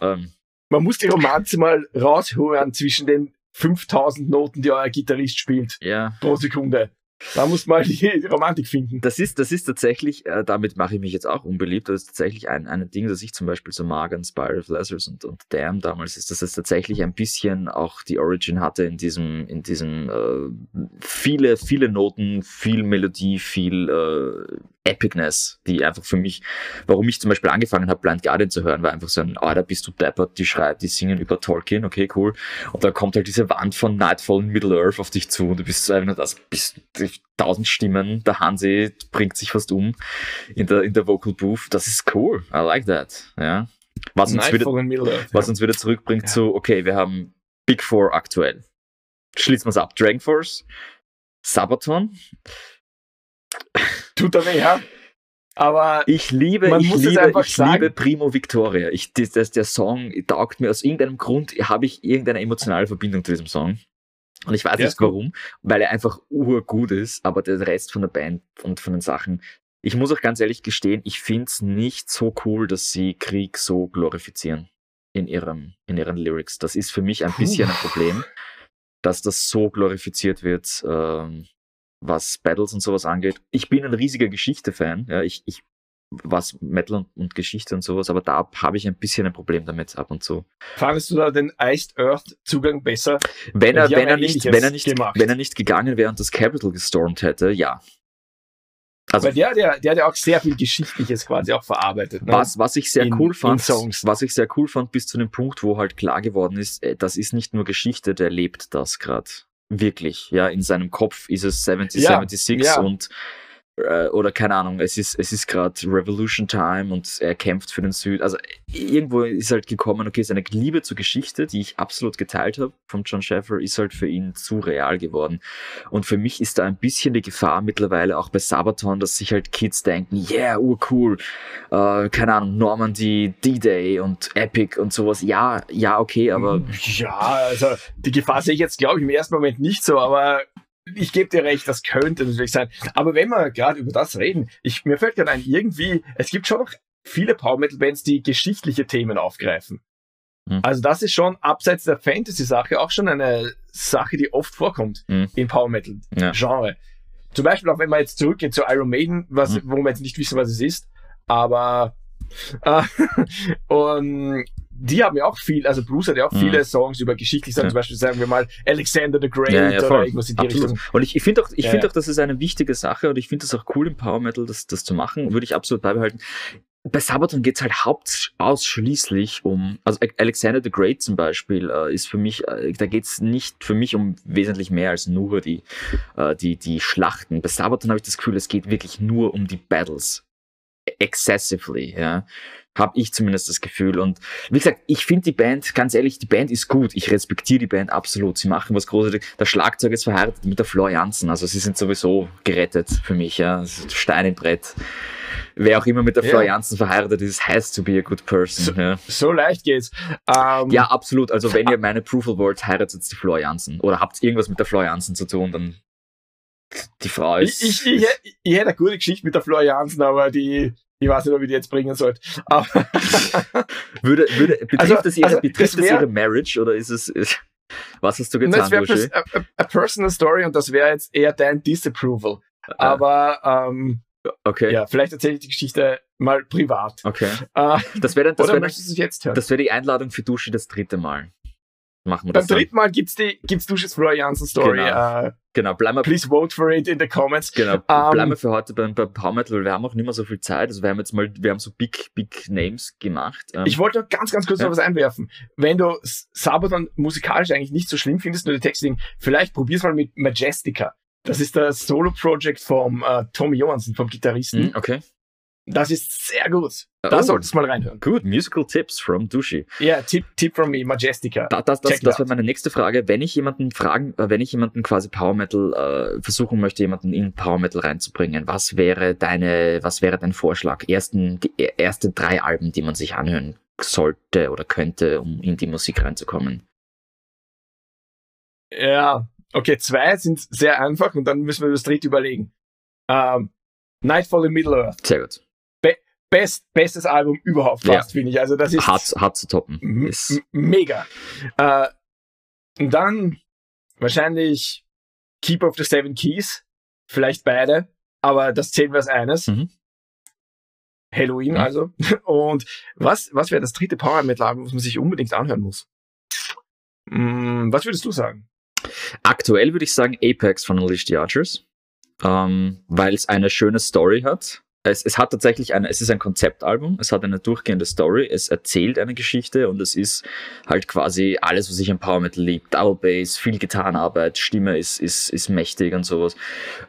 Aber, ähm, Man muss die Romanze mal raushören zwischen den 5000 Noten, die euer Gitarrist spielt ja, pro Sekunde. Da muss man die Romantik finden. Das ist, das ist tatsächlich, äh, damit mache ich mich jetzt auch unbeliebt, das ist tatsächlich ein, ein Ding, das ich zum Beispiel so mag an Spiral of Lazarus und, und Damn damals, ist, dass es tatsächlich ein bisschen auch die Origin hatte in diesem, in diesem äh, viele, viele Noten, viel Melodie, viel äh, Epicness, die einfach für mich, warum ich zum Beispiel angefangen habe, Blind Guardian zu hören, war einfach so ein, ah, da bist du deppert, die schreibt, die singen über Tolkien, okay, cool. Und dann kommt halt diese Wand von Nightfall in Middle Earth auf dich zu und du bist so einfach nur das, bist tausend Stimmen, der Hansi bringt sich fast um in der, in der Vocal Booth. Das ist cool. I like that. Ja. Was uns wieder, Middle-earth. was uns wieder zurückbringt Ja. zu, okay, wir haben Big Four aktuell. Schließen wir es ab. Dragon Force, Sabaton, Tut er weh, ja? Aber ich liebe, ich liebe, ich sagen. liebe Primo Victoria. Ich, das, das, der Song taugt mir aus irgendeinem Grund, habe ich irgendeine emotionale Verbindung zu diesem Song. Und ich weiß Ja, nicht warum, weil er einfach urgut ist, aber der Rest von der Band und von den Sachen. Ich muss auch ganz ehrlich gestehen, ich finde es nicht so cool, dass sie Krieg so glorifizieren in, ihrem, in ihren Lyrics. Das ist für mich ein Puh. bisschen ein Problem, dass das so glorifiziert wird, ähm, was Battles und sowas angeht. Ich bin ein riesiger Geschichte-Fan, ja, ich, ich, was Metal und, und Geschichte und sowas, aber da habe ich ein bisschen ein Problem damit ab und zu. fandest du da den Iced Earth Zugang besser? Wenn er, wenn er nicht, wenn er nicht, gemacht. wenn er nicht gegangen wäre und das Capital gestormt hätte, ja. Also Weil der, der, der hat ja auch sehr viel Geschichtliches quasi auch verarbeitet. Ne? was, was ich sehr In- cool fand, was ich sehr cool fand, bis zu dem Punkt, wo halt klar geworden ist, äh, das ist nicht nur Geschichte, der lebt das gerade. Wirklich, ja, in seinem Kopf ist es 70, Ja, 76 ja. und äh, oder keine Ahnung, es ist, es ist gerade Revolution Time und er kämpft für den Süd. Also irgendwo ist halt gekommen, okay, seine Liebe zur Geschichte, die ich absolut geteilt habe von John Sheffer, ist halt für ihn zu real geworden. Und für mich ist da ein bisschen die Gefahr mittlerweile auch bei Sabaton, dass sich halt Kids denken, yeah, urcool, äh, keine Ahnung, Normandy, D-Day und Epic und sowas. Ja, ja, okay, aber Ja, also die Gefahr sehe ich jetzt, glaube ich, im ersten Moment nicht so, aber ich gebe dir recht, das könnte natürlich sein. Aber wenn wir gerade über das reden, ich, mir fällt gerade ein, irgendwie, es gibt schon noch viele Power Metal Bands, die geschichtliche Themen aufgreifen. Hm. Also das ist schon abseits der Fantasy-Sache auch schon eine Sache, die oft vorkommt Hm. im Power Metal Ja. Genre. Zum Beispiel auch wenn man jetzt zurückgeht zu Iron Maiden, was, Hm. wo wir jetzt nicht wissen, was es ist, aber äh, (laughs) und die haben ja auch viel, also Bruce hat ja auch Mhm. viele Songs über geschichtlich Sachen, Ja. zum Beispiel sagen wir mal Alexander the Great Ja, ja, oder irgendwas in die Absolut. Richtung. Und ich, ich finde auch, ich finde auch, das ist eine wichtige Sache und ich finde das auch cool im Power Metal, das, das zu machen. Würde ich absolut beibehalten. Bei Sabaton geht es halt haupt ausschließlich um, also Alexander the Great zum Beispiel äh, ist für mich, äh, da geht es nicht für mich um wesentlich mehr als nur die, äh, die, die Schlachten. Bei Sabaton habe ich das Gefühl, es geht wirklich nur um die Battles. Excessively, ja. Habe ich zumindest das Gefühl. Und wie gesagt, ich finde die Band, ganz ehrlich, die Band ist gut. Ich respektiere die Band absolut. Sie machen was Großartiges. Der Schlagzeug ist verheiratet mit der Flor Jansen. Also sie sind sowieso gerettet für mich. Ja. Stein im Brett. Wer auch immer mit der Ja. Flor Jansen verheiratet ist, has to be a good person. So- ja. So leicht geht's. Ähm, ja, absolut. Also wenn (laughs) ihr meine Approval wollt, heiratet die Flor Jansen. Oder habt irgendwas mit der Flor Jansen zu tun, dann die Frau ist... ich, ich, ich, ich hätte eine gute Geschichte mit der Flor Jansen, aber die, ich weiß nicht, ob ich die jetzt bringen sollte. (laughs) Würde, würde, betrifft Also- es, ihre, also, betrifft das es wär- ihre Marriage oder ist es... Ist, was hast du das getan, wäre a, a, a personal story und das wäre jetzt eher dein Disapproval. Ah, Aber ähm, okay. ja, vielleicht erzähle ich die Geschichte mal privat. Okay. Äh, Das wäre dann, das oder wäre möchtest du es jetzt hören? das wäre die Einladung für Duschi das dritte Mal. Machen wir Beim das dann. dritten Mal gibt's die gibt's Dusches Flor Jansen Story. Genau. Äh, Genau, bleiben wir, please vote for it in the comments. genau, Ähm, bleiben wir für heute beim, beim Power Metal, weil wir haben auch nicht mehr so viel Zeit. Also wir haben jetzt mal, wir haben so big, big Names gemacht. Ähm, Ich wollte noch ganz, ganz kurz Ja. noch was einwerfen. Wenn du Sabaton musikalisch eigentlich nicht so schlimm findest, nur die Texte, singen, vielleicht probier's mal mit Majestica. Das ist das Solo-Project vom äh, Tommy Johansson, vom Gitarristen. hm, okay. Das ist sehr gut. Oh. Da solltest du mal reinhören. Gut, Musical Tips from Duschi. Ja, Tipp, Tipp from me, Majestica. Da, das das, das wäre meine nächste Frage. Wenn ich jemanden fragen, äh, wenn ich jemanden quasi Power Metal äh, versuchen möchte, jemanden in Power Metal reinzubringen, was wäre deine, was wäre dein Vorschlag? Ersten, die e- erste drei Alben, die man sich anhören sollte oder könnte, um in die Musik reinzukommen. Ja, okay, zwei sind sehr einfach und dann müssen wir das dritte überlegen. Ähm, Nightfall in Middle-earth. Sehr gut. Best, bestes Album überhaupt Ja. fast, finde ich. Also das ist Hart, hart zu toppen. m- mega. Äh, und dann wahrscheinlich Keep of the Seven Keys. Vielleicht beide, aber das zählen wir als eines. Mhm. Halloween Mhm. also. (laughs) Und was, was wäre das dritte Power Metal Album, was man sich unbedingt anhören muss? Mm, was würdest du sagen? Aktuell würde ich sagen Apex von Unleash the Archers, ähm, weil es eine schöne Story hat. Es, es hat tatsächlich eine, es ist ein Konzeptalbum, es hat eine durchgehende Story, es erzählt eine Geschichte und es ist halt quasi alles, was ich im Power Metal liebe. Double Bass, viel Gitarrenarbeit, Stimme ist, ist, ist mächtig und sowas.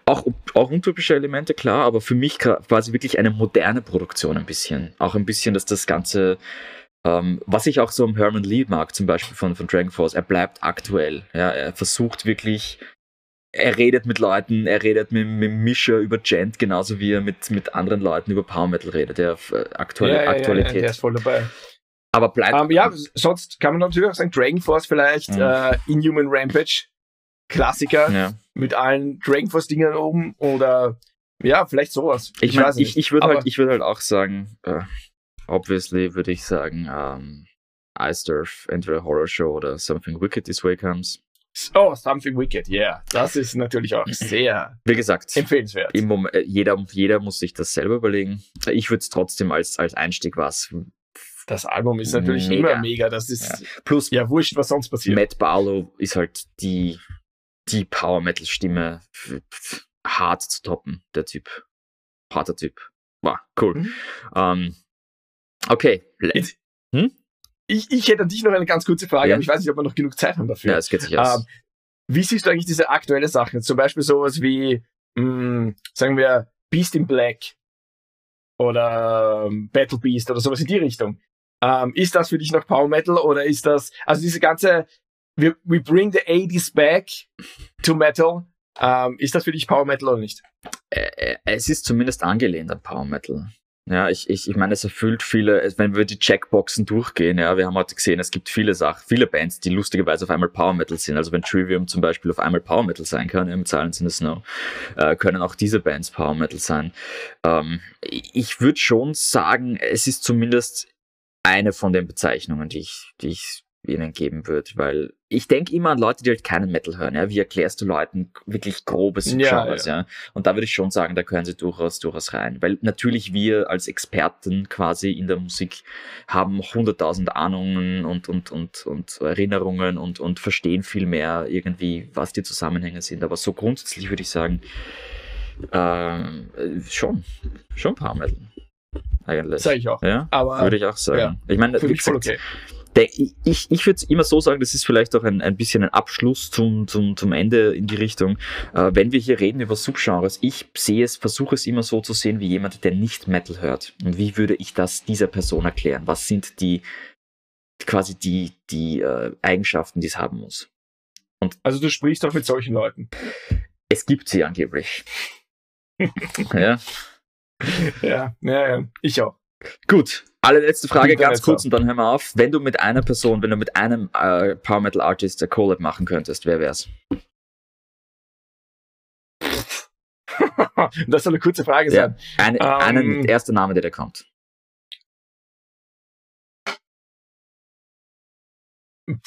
Auch, auch untypische Elemente, klar, aber für mich quasi wirklich eine moderne Produktion ein bisschen. Auch ein bisschen, dass das Ganze ähm, was ich auch so am Herman Lee mag, zum Beispiel von, von Dragon Force, er bleibt aktuell. Ja, er versucht wirklich er redet mit Leuten, er redet mit, mit Mischer über Gent, genauso wie er mit, mit anderen Leuten über Power Metal redet. Der äh, aktuelle ja, ja, Aktualität. Ja, der ist voll dabei. Aber bleibt. Um, ja, sonst kann man natürlich auch sagen, Dragon Force vielleicht, Mhm. äh, Inhuman Rampage, Klassiker ja. mit allen Dragon Force Dingern oben oder ja, vielleicht sowas. Ich meine, weiß ich, nicht. ich würde halt, ich würde halt auch sagen, äh, obviously würde ich sagen, ähm, Ice Turf, entweder Horror Show oder Something Wicked This Way Comes. Oh, Something Wicked, yeah. Das ist natürlich auch sehr Wie gesagt, empfehlenswert. Moment, äh, jeder, jeder muss sich das selber überlegen. Ich würde es trotzdem als, als Einstieg was. Das Album ist natürlich Mega. immer mega. Das ist Plus ja, wurscht, was sonst passiert. Matt Barlow ist halt die, die Power Metal Stimme hart zu toppen, der Typ. Harter Typ. Wow, cool. Mhm. Ähm, okay. Jetzt- Hm? Ich, ich hätte an dich noch eine ganz kurze Frage, Ja. aber ich weiß nicht, ob wir noch genug Zeit haben dafür. Ja, es geht sich aus. Ähm, wie siehst du eigentlich diese aktuelle Sachen? Zum Beispiel sowas wie, mh, sagen wir, Beast in Black oder ähm, Battle Beast oder sowas in die Richtung. Ähm, ist das für dich noch Power Metal oder ist das, also diese ganze, we, we bring the 80s back to Metal, ähm, ist das für dich Power Metal oder nicht? Äh, äh, es ist zumindest angelehnt an Power Metal. Ja, ich, ich, ich meine, es erfüllt viele, wenn wir die Checkboxen durchgehen, ja, wir haben heute gesehen, es gibt viele Sachen, viele Bands, die lustigerweise auf einmal Power Metal sind. Also wenn Trivium zum Beispiel auf einmal Power Metal sein kann, ja, mit Silence in the Snow, äh, können auch diese Bands Power Metal sein. Ähm, ich würde schon sagen, es ist zumindest eine von den Bezeichnungen, die ich, die ich ihnen geben würde, weil ich denke immer an Leute, die halt keinen Metal hören, ja. Wie erklärst du Leuten wirklich grobes Ja, Genres, ja. Und da würde ich schon sagen, da gehören sie durchaus, durchaus rein. Weil natürlich wir als Experten quasi in der Musik haben hunderttausend Ahnungen und, und, und, und Erinnerungen und, und verstehen viel mehr irgendwie, was die Zusammenhänge sind. Aber so grundsätzlich würde ich sagen, äh, schon, schon Power Metal. Eigentlich. Sag ich auch. Ja, Aber würde ich auch sagen. ja, ich meine, wie gesagt, okay. Ich, ich würde immer so sagen, das ist vielleicht auch ein, ein bisschen ein Abschluss zum, zum, zum Ende in die Richtung. Äh, wenn wir hier reden über Subgenres, ich sehe es, versuche es immer so zu sehen wie jemand, der nicht Metal hört. Und wie würde ich das dieser Person erklären? Was sind die quasi die, die äh, Eigenschaften, die es haben muss? Also du sprichst auch mit solchen Leuten. Es gibt sie angeblich. (laughs) ja. Ja, ja, ja. Ich auch. Gut, allerletzte Frage ganz kurz und dann hören wir auf. Wenn du mit einer Person, wenn du mit einem äh, Power Metal Artist der Collab machen könntest, wer wär's? (laughs) das soll eine kurze Frage Ja. sein. Ein, Ähm. einen, der erste Name, der da kommt. (laughs)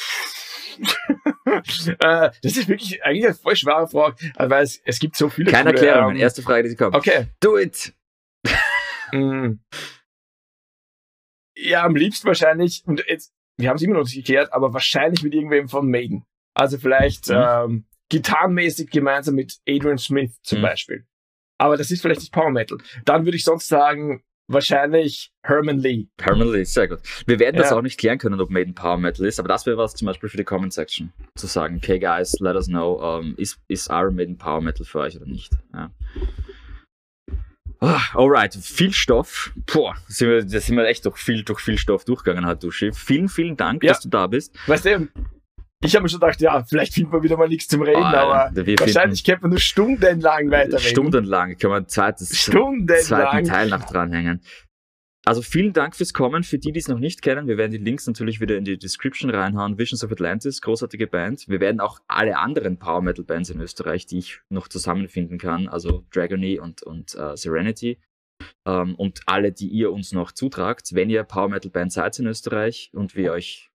äh, das ist wirklich eigentlich eine voll schwere Frage, weil es, es gibt so viele. Keine coole, Erklärung, ähm, erste Frage, die kommt. Okay. Do it! (laughs) Mm. Ja, am liebsten wahrscheinlich, und jetzt, wir haben es immer noch nicht geklärt, aber wahrscheinlich mit irgendwem von Maiden. Also vielleicht Mhm. ähm, gitarrenmäßig gemeinsam mit Adrian Smith zum Mhm. Beispiel. Aber das ist vielleicht nicht Power Metal. Dann würde ich sonst sagen, wahrscheinlich Herman Lee. Herman Lee, sehr gut. Wir werden das Ja. auch nicht klären können, ob Maiden Power Metal ist, aber das wäre was zum Beispiel für die Comment Section. Zu sagen, okay guys, let us know, ähm, ist, ist Iron Maiden Power Metal für euch oder nicht? Ja. Ah, alright, viel Stoff. Boah, da sind wir, da sind wir echt durch viel, durch viel Stoff durchgegangen, hat Duschi. Vielen, vielen Dank, Ja. dass du da bist. Weißt du, ich habe mir schon gedacht, ja, vielleicht findet man wieder mal nichts zum Reden, Ah, aber wir wahrscheinlich könnte man nur stundenlang weiterreden. Stundenlang können wir ein zweites, zweiten Stundenlang. Teil noch dranhängen. Also vielen Dank fürs Kommen. Für die, die es noch nicht kennen, wir werden die Links natürlich wieder in die Description reinhauen. Visions of Atlantis, großartige Band. Wir werden auch alle anderen Power Metal Bands in Österreich, die ich noch zusammenfinden kann, also Dragony und, und äh, Serenity. Ähm, und alle, die ihr uns noch zutragt, wenn ihr Power Metal Band seid in Österreich und wir euch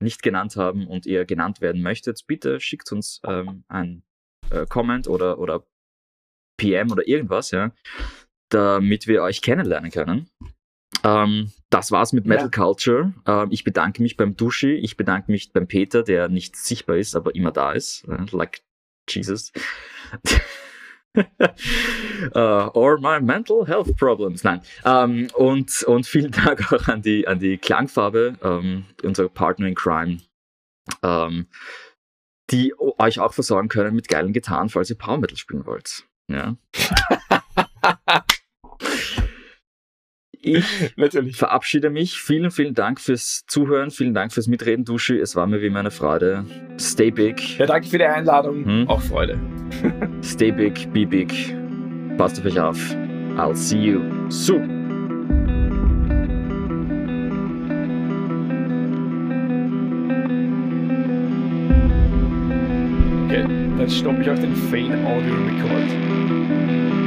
nicht genannt haben und ihr genannt werden möchtet, bitte schickt uns ähm, ein äh, Comment oder, oder PM oder irgendwas, ja, damit wir euch kennenlernen können. Ähm, das war's mit Metal Ja. Culture. Ähm, ich bedanke mich beim Duschi, ich bedanke mich beim Peter, der nicht sichtbar ist, aber immer da ist. Like Jesus. uh, (laughs) or my mental health problems. Nein. Ähm, und, und vielen Dank auch an die, an die Klangfarbe, ähm, unser Partner in Crime, ähm, die euch auch versorgen können mit geilen Gitarren, falls ihr Power Metal spielen wollt. Ja. (laughs) Ich (laughs) Natürlich. verabschiede mich. Vielen, vielen Dank fürs Zuhören. Vielen Dank fürs Mitreden, Duschi. Es war mir wie meine Freude. Stay big. Ja, danke für die Einladung. Hm. Auch Freude. (laughs) Stay big, be big. Passt auf euch auf. I'll see you soon. Okay, dann stoppe ich auch den Fane Audio Record.